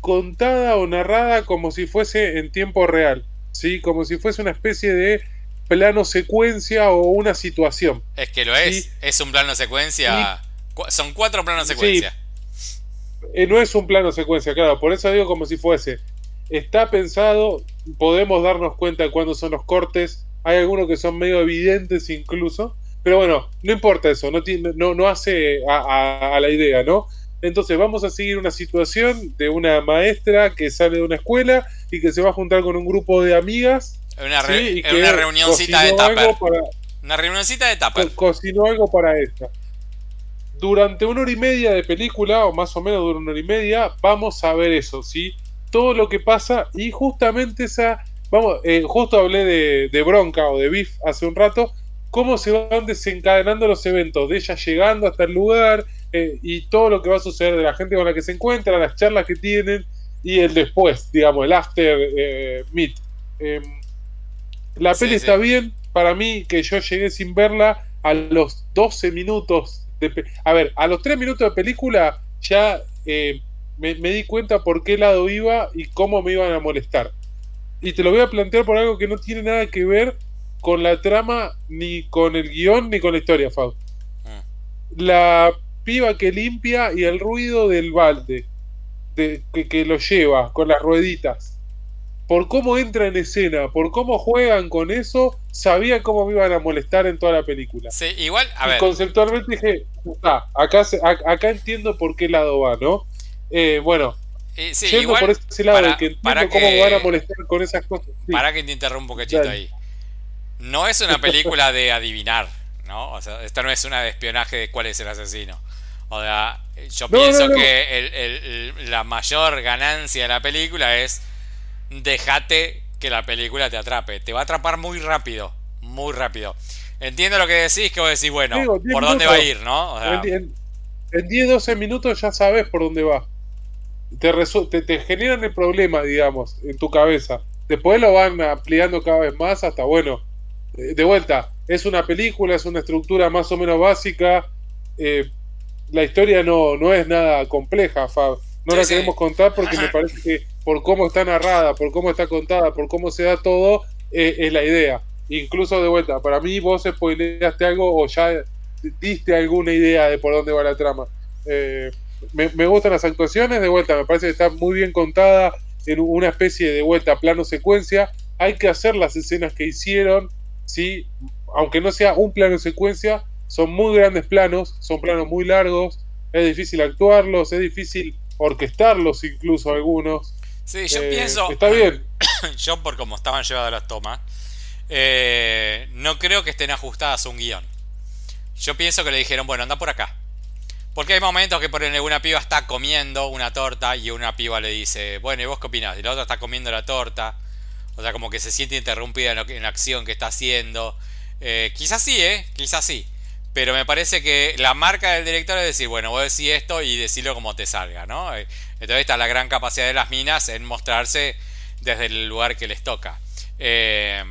[SPEAKER 2] contada o narrada como si fuese en tiempo real, ¿sí? Como si fuese una especie de plano secuencia o una situación.
[SPEAKER 1] Es que lo es, es un plano secuencia. Son cuatro planos secuencia.
[SPEAKER 2] Eh, no es un plano secuencia, claro, por eso digo como si fuese. Está pensado, podemos darnos cuenta de cuándo son los cortes, hay algunos que son medio evidentes incluso, pero bueno, no importa eso, no, no, no hace a, la idea, ¿no? Entonces vamos a seguir una situación de una maestra que sale de una escuela y que se va a juntar con un grupo de amigas.
[SPEAKER 1] Una, una reunioncita de tapa. Una reunioncita de tapa.
[SPEAKER 2] cocinó algo para esta durante una hora y media de película, o más o menos dura una hora y media, vamos a ver eso, ¿sí? Todo lo que pasa y justamente esa, vamos, eh, justo hablé de, bronca o de beef hace un rato, cómo se van desencadenando los eventos, de ella llegando hasta el lugar eh, y todo lo que va a suceder de la gente con la que se encuentra, las charlas que tienen y el después, digamos, el after eh, meet. Em, la peli está bien, para mí que yo llegué sin verla a los 12 minutos a ver, a los tres minutos de película ya eh, me, di cuenta por qué lado iba y cómo me iban a molestar. Y te lo voy a plantear por algo que no tiene nada que ver con la trama, ni con el guion, ni con la historia, Fau. Ah. La piba que limpia y el ruido del balde de, que, que lo lleva con las rueditas. Por cómo entra en escena, por cómo juegan con eso, sabía cómo me iban a molestar en toda la película.
[SPEAKER 1] Sí, igual, a
[SPEAKER 2] Y
[SPEAKER 1] ver.
[SPEAKER 2] conceptualmente dije, ah, acá, se- acá entiendo por qué lado va, ¿no? Eh, bueno,
[SPEAKER 1] eh, sí,
[SPEAKER 2] yendo
[SPEAKER 1] igual,
[SPEAKER 2] por ese lado
[SPEAKER 1] para-
[SPEAKER 2] que entiendo
[SPEAKER 1] para
[SPEAKER 2] cómo
[SPEAKER 1] que-
[SPEAKER 2] me van a molestar con esas cosas. Sí.
[SPEAKER 1] Para que te interrumpa un cachito ahí. No es una película de adivinar, ¿no? O sea, esta no es una de espionaje de cuál es el asesino. O sea, yo
[SPEAKER 2] No,
[SPEAKER 1] pienso
[SPEAKER 2] no, no.
[SPEAKER 1] que el- el- el- la mayor ganancia de la película es dejate que la película te atrape. Te va a atrapar muy rápido, muy rápido. Entiendo lo que decís, que vos decís, bueno,
[SPEAKER 2] Digo, 10
[SPEAKER 1] ¿por dónde va a ir, no? O sea,
[SPEAKER 2] En, en- en 10, 12 minutos ya sabes por dónde va. Te, te, te generan el problema, digamos, en tu cabeza. Después lo van ampliando cada vez más hasta, bueno, eh, de vuelta, es una película, es una estructura más o menos básica. eh, la historia no, no es nada compleja, Fab. No
[SPEAKER 1] Sí,
[SPEAKER 2] la
[SPEAKER 1] sí.
[SPEAKER 2] queremos contar porque me parece que por cómo está narrada, por cómo está contada, por cómo se da todo, eh, es la idea. Incluso de vuelta, para mí vos spoileaste algo o ya diste alguna idea de por dónde va la trama. Eh, me, me gustan las actuaciones, de vuelta, me parece que está muy bien contada en una especie de vuelta plano secuencia. Hay que hacer las escenas que hicieron, ¿sí? aunque no sea un plano secuencia, son muy grandes planos, son planos muy largos, es difícil actuarlos, es difícil orquestarlos incluso algunos.
[SPEAKER 1] Sí, yo
[SPEAKER 2] Eh,
[SPEAKER 1] pienso...
[SPEAKER 2] Está bien.
[SPEAKER 1] yo por cómo estaban llevadas las tomas, eh, no creo que estén ajustadas a un guion. Yo pienso que le dijeron, bueno, anda por acá. Porque hay momentos que por una piba está comiendo una torta y una piba le dice, bueno, ¿y vos qué opinás? Y la otra está comiendo la torta. O sea, como que se siente interrumpida en, lo que- en la acción que está haciendo. Eh, quizás sí, ¿eh? Quizás sí. Pero me parece que la marca del director es decir, bueno, vos decís esto y decirlo como te salga, ¿no? Entonces está la gran capacidad de las minas en mostrarse desde el lugar que les toca. Eh,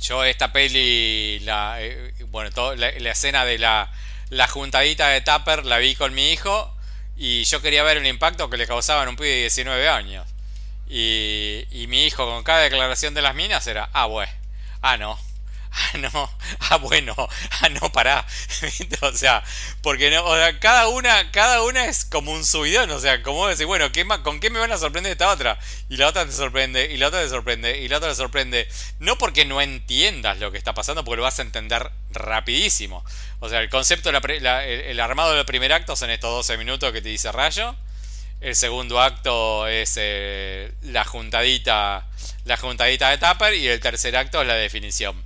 [SPEAKER 1] yo esta peli, la, eh, bueno, todo- la, escena de la, la juntadita de Tupper la vi con mi hijo y yo quería ver el impacto que le causaban un pibe de 19 años. Y, y mi hijo con cada declaración de las minas era, ah, bueno, ah, no. Ah, no, ah, bueno, ah, no, pará. O sea, porque no, o sea, cada una, cada una es como un subidón, o sea, como decir, bueno, ¿qué ¿con qué me van a sorprender esta otra? Y la otra te sorprende, y la otra te sorprende, y la otra te sorprende. No porque no entiendas lo que está pasando, porque lo vas a entender rapidísimo. O sea, el concepto, el, el armado del primer acto son estos 12 minutos que te dice Rayo. El segundo acto es eh, la juntadita, la juntadita de Tupper y el tercer acto es la definición.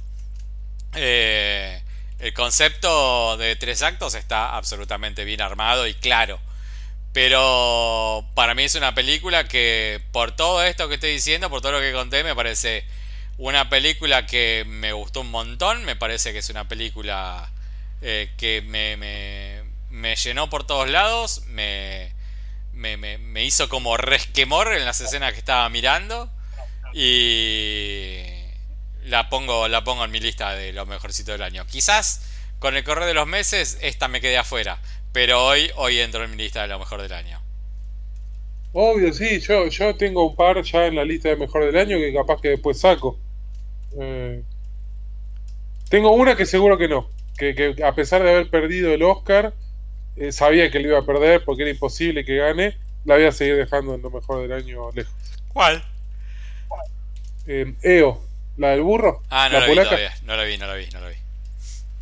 [SPEAKER 1] Eh, el concepto de tres actos está absolutamente bien armado y claro. Pero para mí es una película que, por todo esto que estoy diciendo, por todo lo que conté, me parece una película que me gustó un montón. Me parece que es una película eh, que me, llenó por todos lados. Me, me, me hizo como resquemor en las escenas que estaba mirando. Y la pongo, la pongo en mi lista de lo mejorcito del año. Quizás con el correr de los meses esta me quede afuera. Pero hoy, hoy entro en mi lista de lo mejor del año.
[SPEAKER 2] Obvio, sí, yo, yo tengo un par ya en la lista de mejor del año que capaz que después saco. Eh, tengo una que seguro que no, que, que a pesar de haber perdido el Oscar, eh, sabía que lo iba a perder porque era imposible que gane, la voy a seguir dejando en lo mejor del año lejos.
[SPEAKER 1] ¿Cuál?
[SPEAKER 2] Eh, EO, la del burro,
[SPEAKER 1] Ah, no
[SPEAKER 2] la
[SPEAKER 1] la vi todavía. No la vi, no la vi, no la vi.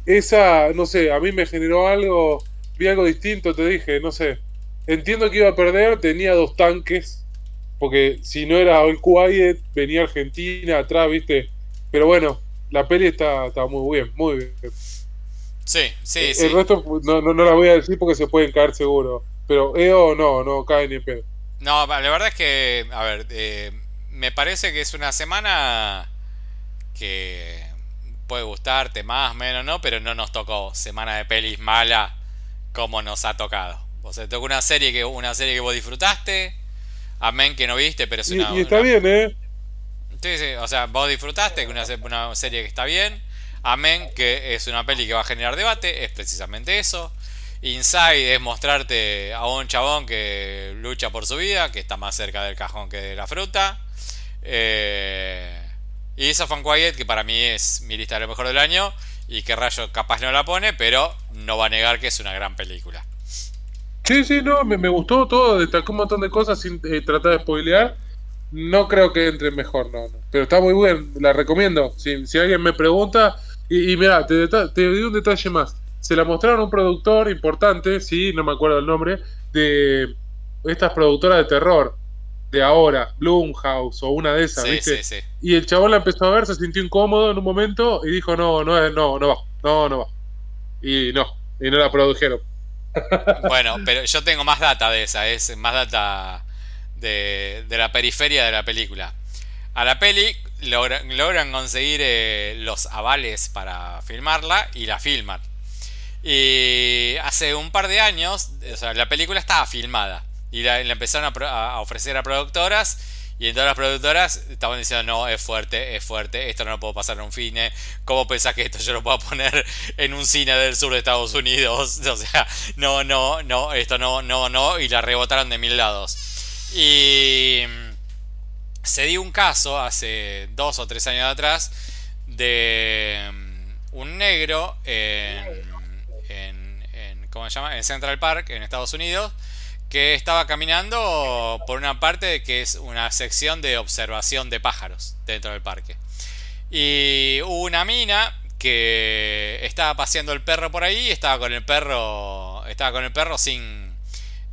[SPEAKER 2] Esa, no sé, a mí me generó algo, vi algo distinto, te dije, no sé. Entiendo que iba a perder, tenía dos tanques, porque si no era All Quiet, venía Argentina atrás, ¿viste? Pero bueno, la peli está, está muy bien, muy bien.
[SPEAKER 1] Sí, sí,
[SPEAKER 2] El
[SPEAKER 1] sí.
[SPEAKER 2] resto no, no, no la voy a decir porque se pueden caer seguro. Pero EO no, no cae ni en pedo.
[SPEAKER 1] No, la verdad es que, a ver, eh, me parece que es una semana que puede gustarte más, menos, ¿no? Pero no nos tocó semana de pelis mala como nos ha tocado. O sea, tocó una serie que una serie que vos disfrutaste, amén que no viste, pero es una,
[SPEAKER 2] y está
[SPEAKER 1] una-
[SPEAKER 2] bien, ¿eh?
[SPEAKER 1] Sí, sí, o sea, vos disfrutaste, que una, una serie que está bien. Amén, que es una peli que va a generar debate, es precisamente eso. Inside es mostrarte a un chabón que lucha por su vida, que está más cerca del cajón que de la fruta. Eh, y Soft and Quiet, que para mí es mi lista de lo mejor del año. y que Rayo capaz no la pone, pero no va a negar que es una gran película.
[SPEAKER 2] Sí, sí, no, me, gustó todo, destacó un montón de cosas sin eh, tratar de spoilear. No creo que entre mejor, no, no. Pero está muy bien, la recomiendo. Si, si alguien me pregunta, y, y mira, te, te digo un detalle más. Se la mostraron un productor importante, sí, no me acuerdo el nombre, de estas productoras de terror de ahora, Bloomhouse o una de esas, ¿viste? Sí, sí. Y el chabón la empezó a ver, se sintió incómodo en un momento y dijo, no, no, no, no va, no, no va. Y no, y no la produjeron.
[SPEAKER 1] Bueno, pero yo tengo más data de esa, es más data de, de la periferia de la película. A la peli logran, conseguir eh, los avales para filmarla y la filman. Y hace un par de años, o sea, la película estaba filmada y la, empezaron a, ofrecer a productoras y en todas las productoras estaban diciendo, no, es fuerte, es fuerte, esto no lo puedo pasar en un cine. ¿Cómo pensás que esto yo lo puedo poner en un cine del sur de Estados Unidos? O sea, no, no, no, esto no, no, no. Y la rebotaron de mil lados. Y se dio un caso hace dos o tres años atrás de mm, un negro en, en, ¿cómo se llama? en Central Park, en Estados Unidos, que estaba caminando por una parte que es una sección de observación de pájaros dentro del parque. Y hubo una mina que estaba paseando el perro por ahí, estaba con el perro, estaba con el perro sin,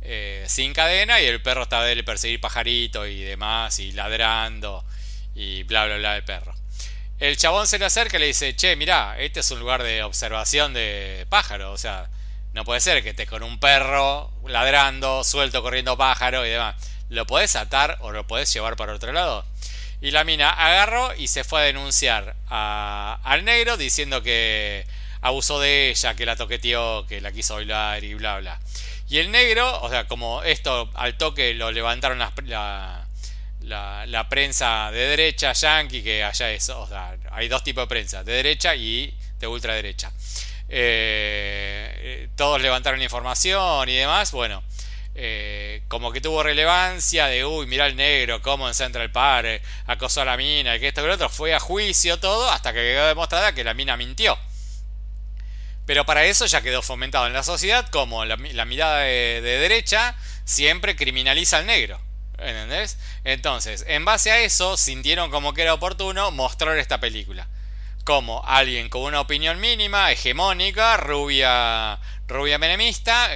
[SPEAKER 1] eh, sin cadena y el perro estaba de perseguir pajarito y demás y ladrando y bla bla bla el perro. El chabón se le acerca y le dice, che, mirá, este es un lugar de observación de pájaros, o sea, no puede ser que estés con un perro ladrando, suelto, corriendo pájaro y demás. ¿Lo podés atar o lo podés llevar para otro lado? Y la mina agarró y se fue a denunciar al negro diciendo que abusó de ella, que la toqueteó, que la quiso bailar y bla bla. Y el negro, o sea, como esto al toque lo levantaron la, la, prensa de derecha yankee, que allá es, o sea, hay dos tipos de prensa, de derecha y de ultraderecha. Eh, eh, todos levantaron información y demás, bueno, eh, como que tuvo relevancia de, uy, mira el negro, como en Central Park, acosó a la mina, que esto que lo otro, fue a juicio todo, hasta que quedó demostrada que la mina mintió. Pero para eso ya quedó fomentado en la sociedad como la, mirada de, de, derecha siempre criminaliza al negro. ¿Entendés? Entonces, en base a eso, sintieron como que era oportuno mostrar esta película como alguien con una opinión mínima, hegemónica, rubia, rubia menemista,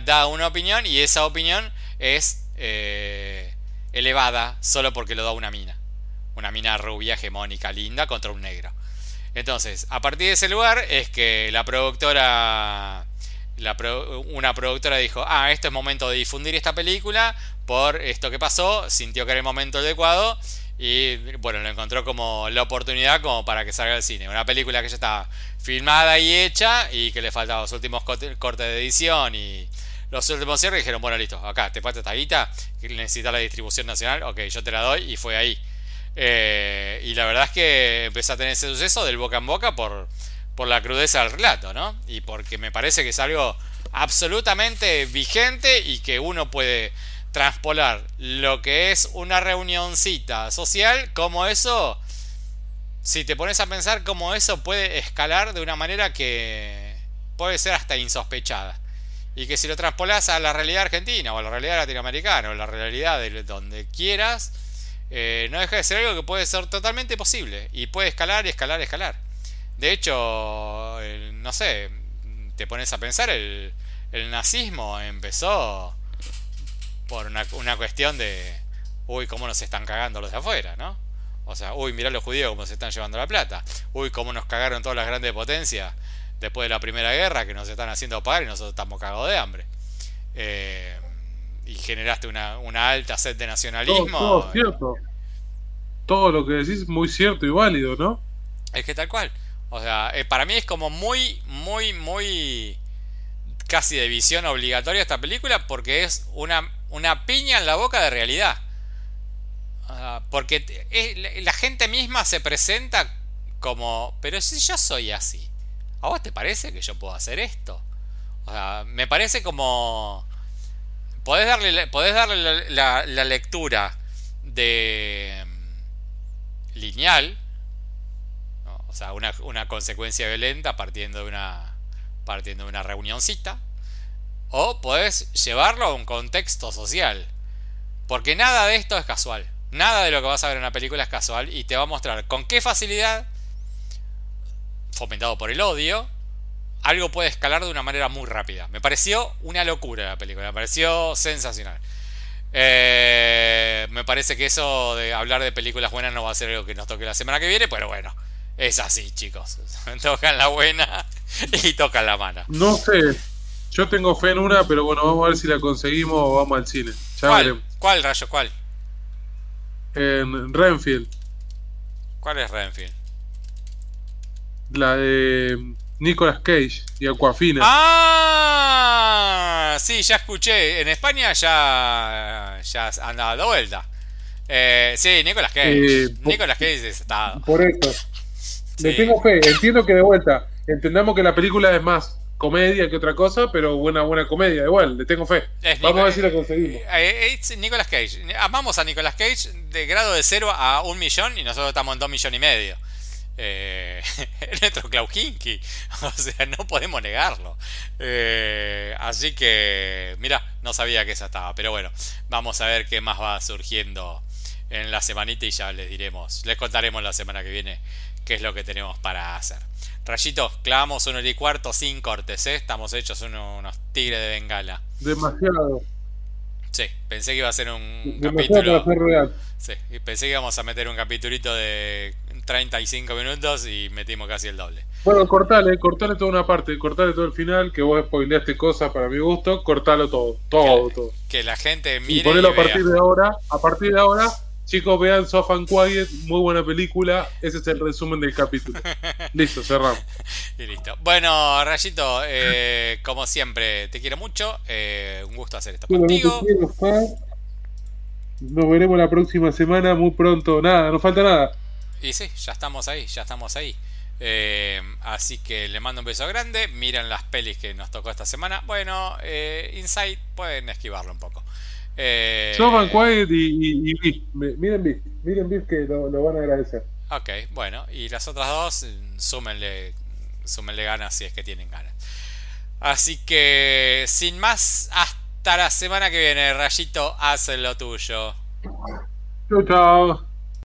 [SPEAKER 1] da, una opinión y esa opinión es eh, elevada solo porque lo da una mina. Una mina rubia, hegemónica, linda contra un negro. Entonces, a partir de ese lugar es que la productora, una productora dijo, ah, esto es momento de difundir esta película por esto que pasó, sintió que era el momento adecuado y bueno, lo encontró como la oportunidad como para que salga al cine. Una película que ya estaba filmada y hecha y que le faltaban los últimos cortes de edición y los últimos cierres. Y dijeron, bueno, listo, acá te falta esta guita, necesitas la distribución nacional, ok, yo te la doy y fue ahí. Eh, y la verdad es que empecé a tener ese suceso del boca en boca por, por la crudeza del relato, ¿no? Y porque me parece que es algo absolutamente vigente y que uno puede transpolar lo que es una reunioncita social, como eso, si te pones a pensar cómo eso puede escalar de una manera que puede ser hasta insospechada. Y que si lo transpolas a la realidad argentina o a la realidad latinoamericana o a la realidad de donde quieras, eh, no deja de ser algo que puede ser totalmente posible. Y puede escalar y escalar escalar. De hecho, no sé, te pones a pensar, el, el nazismo empezó por una, una cuestión de, uy, cómo nos están cagando los de afuera, ¿no? O sea, uy, mirá los judíos cómo se están llevando la plata. Uy, cómo nos cagaron todas las grandes potencias después de la Primera Guerra que nos están haciendo pagar y nosotros estamos cagados de hambre. Eh, y generaste una, una, alta sed de nacionalismo.
[SPEAKER 2] Todo, cierto. Todo lo que decís es muy cierto y válido, ¿no?
[SPEAKER 1] Es que tal cual. O sea, eh, para mí es como muy, muy, muy casi de visión obligatoria esta película porque es una una piña en la boca de realidad. Ah, porque la gente misma se presenta como, pero si yo soy así, ¿a vos te parece que yo puedo hacer esto? O sea, me parece como... Podés darle, podés darle la, lectura de mm, lineal, O sea, una, una consecuencia violenta partiendo de una, partiendo de una reunioncita. O puedes llevarlo a un contexto social. Porque nada de esto es casual. Nada de lo que vas a ver en una película es casual y te va a mostrar con qué facilidad, fomentado por el odio, algo puede escalar de una manera muy rápida. Me pareció una locura la película, me pareció sensacional. Eh, me parece que eso de hablar de películas buenas no va a ser algo que nos toque la semana que viene, pero bueno, es así, chicos. tocan la buena y tocan la mala.
[SPEAKER 2] No sé, yo tengo fe en una, pero bueno, vamos a ver si la conseguimos o vamos al cine.
[SPEAKER 1] ¿Cuál? ¿Cuál, Rayo? ¿Cuál?
[SPEAKER 2] En Renfield.
[SPEAKER 1] ¿Cuál es Renfield?
[SPEAKER 2] La de Nicolas Cage y Aquafina.
[SPEAKER 1] Ah, sí, ya escuché. En España ya, ya han dado vuelta. Eh, sí, Nicolas Cage. Eh, Nicolas Cage está.
[SPEAKER 2] Por eso. Le tengo fe. Entiendo que de vuelta. Entendamos que la película es más comedia que otra cosa, pero buena buena comedia, igual, le tengo fe. Vamos a ver si la conseguimos.
[SPEAKER 1] Eh, eh, Nicolas Cage. Amamos a Nicolas Cage de grado de 0 a un millón y nosotros estamos en 2 millones y medio. Eh, nuestro Klaukinki. O sea, no podemos negarlo. Eh, así que, mira, no sabía que esa estaba. Pero bueno, vamos a ver qué más va surgiendo en la semanita y ya les diremos, les contaremos la semana que viene qué es lo que tenemos para hacer. Rayito, clavamos uno y cuarto sin cortes, ¿eh? Estamos hechos unos tigres de bengala.
[SPEAKER 2] Demasiado.
[SPEAKER 1] Sí, pensé que iba a ser un capítulo. Real. Sí, pensé que íbamos a meter un capítulito de 35 minutos y metimos casi el doble.
[SPEAKER 2] Bueno, cortale, cortale toda una parte, cortale todo el final, que vos spoileaste cosas para mi gusto, cortalo todo, todo, todo.
[SPEAKER 1] Que la gente mire. Y
[SPEAKER 2] ponelo a partir de ahora, a partir de ahora, Chicos, vean Soft and Quiet, muy buena película. Ese es el resumen del capítulo. listo, cerramos.
[SPEAKER 1] Y listo. Bueno, Rayito, eh, como siempre, te quiero mucho. Eh, un gusto hacer esto contigo.
[SPEAKER 2] Nos veremos la próxima semana, muy pronto. Nada, no falta nada.
[SPEAKER 1] Y sí, ya estamos ahí, ya estamos ahí. Eh, así que le mando un beso grande. Miren las pelis que nos tocó esta semana. Bueno, eh, Inside pueden esquivarlo un poco.
[SPEAKER 2] Eh, Quiet y, y, Miren Beef, miren Beef que lo, van a agradecer.
[SPEAKER 1] Ok, bueno, y las otras dos, súmenle, súmenle ganas si es que tienen ganas. Así que, sin más, hasta la semana que viene, Rayito, haz lo tuyo.
[SPEAKER 2] Chau, chao.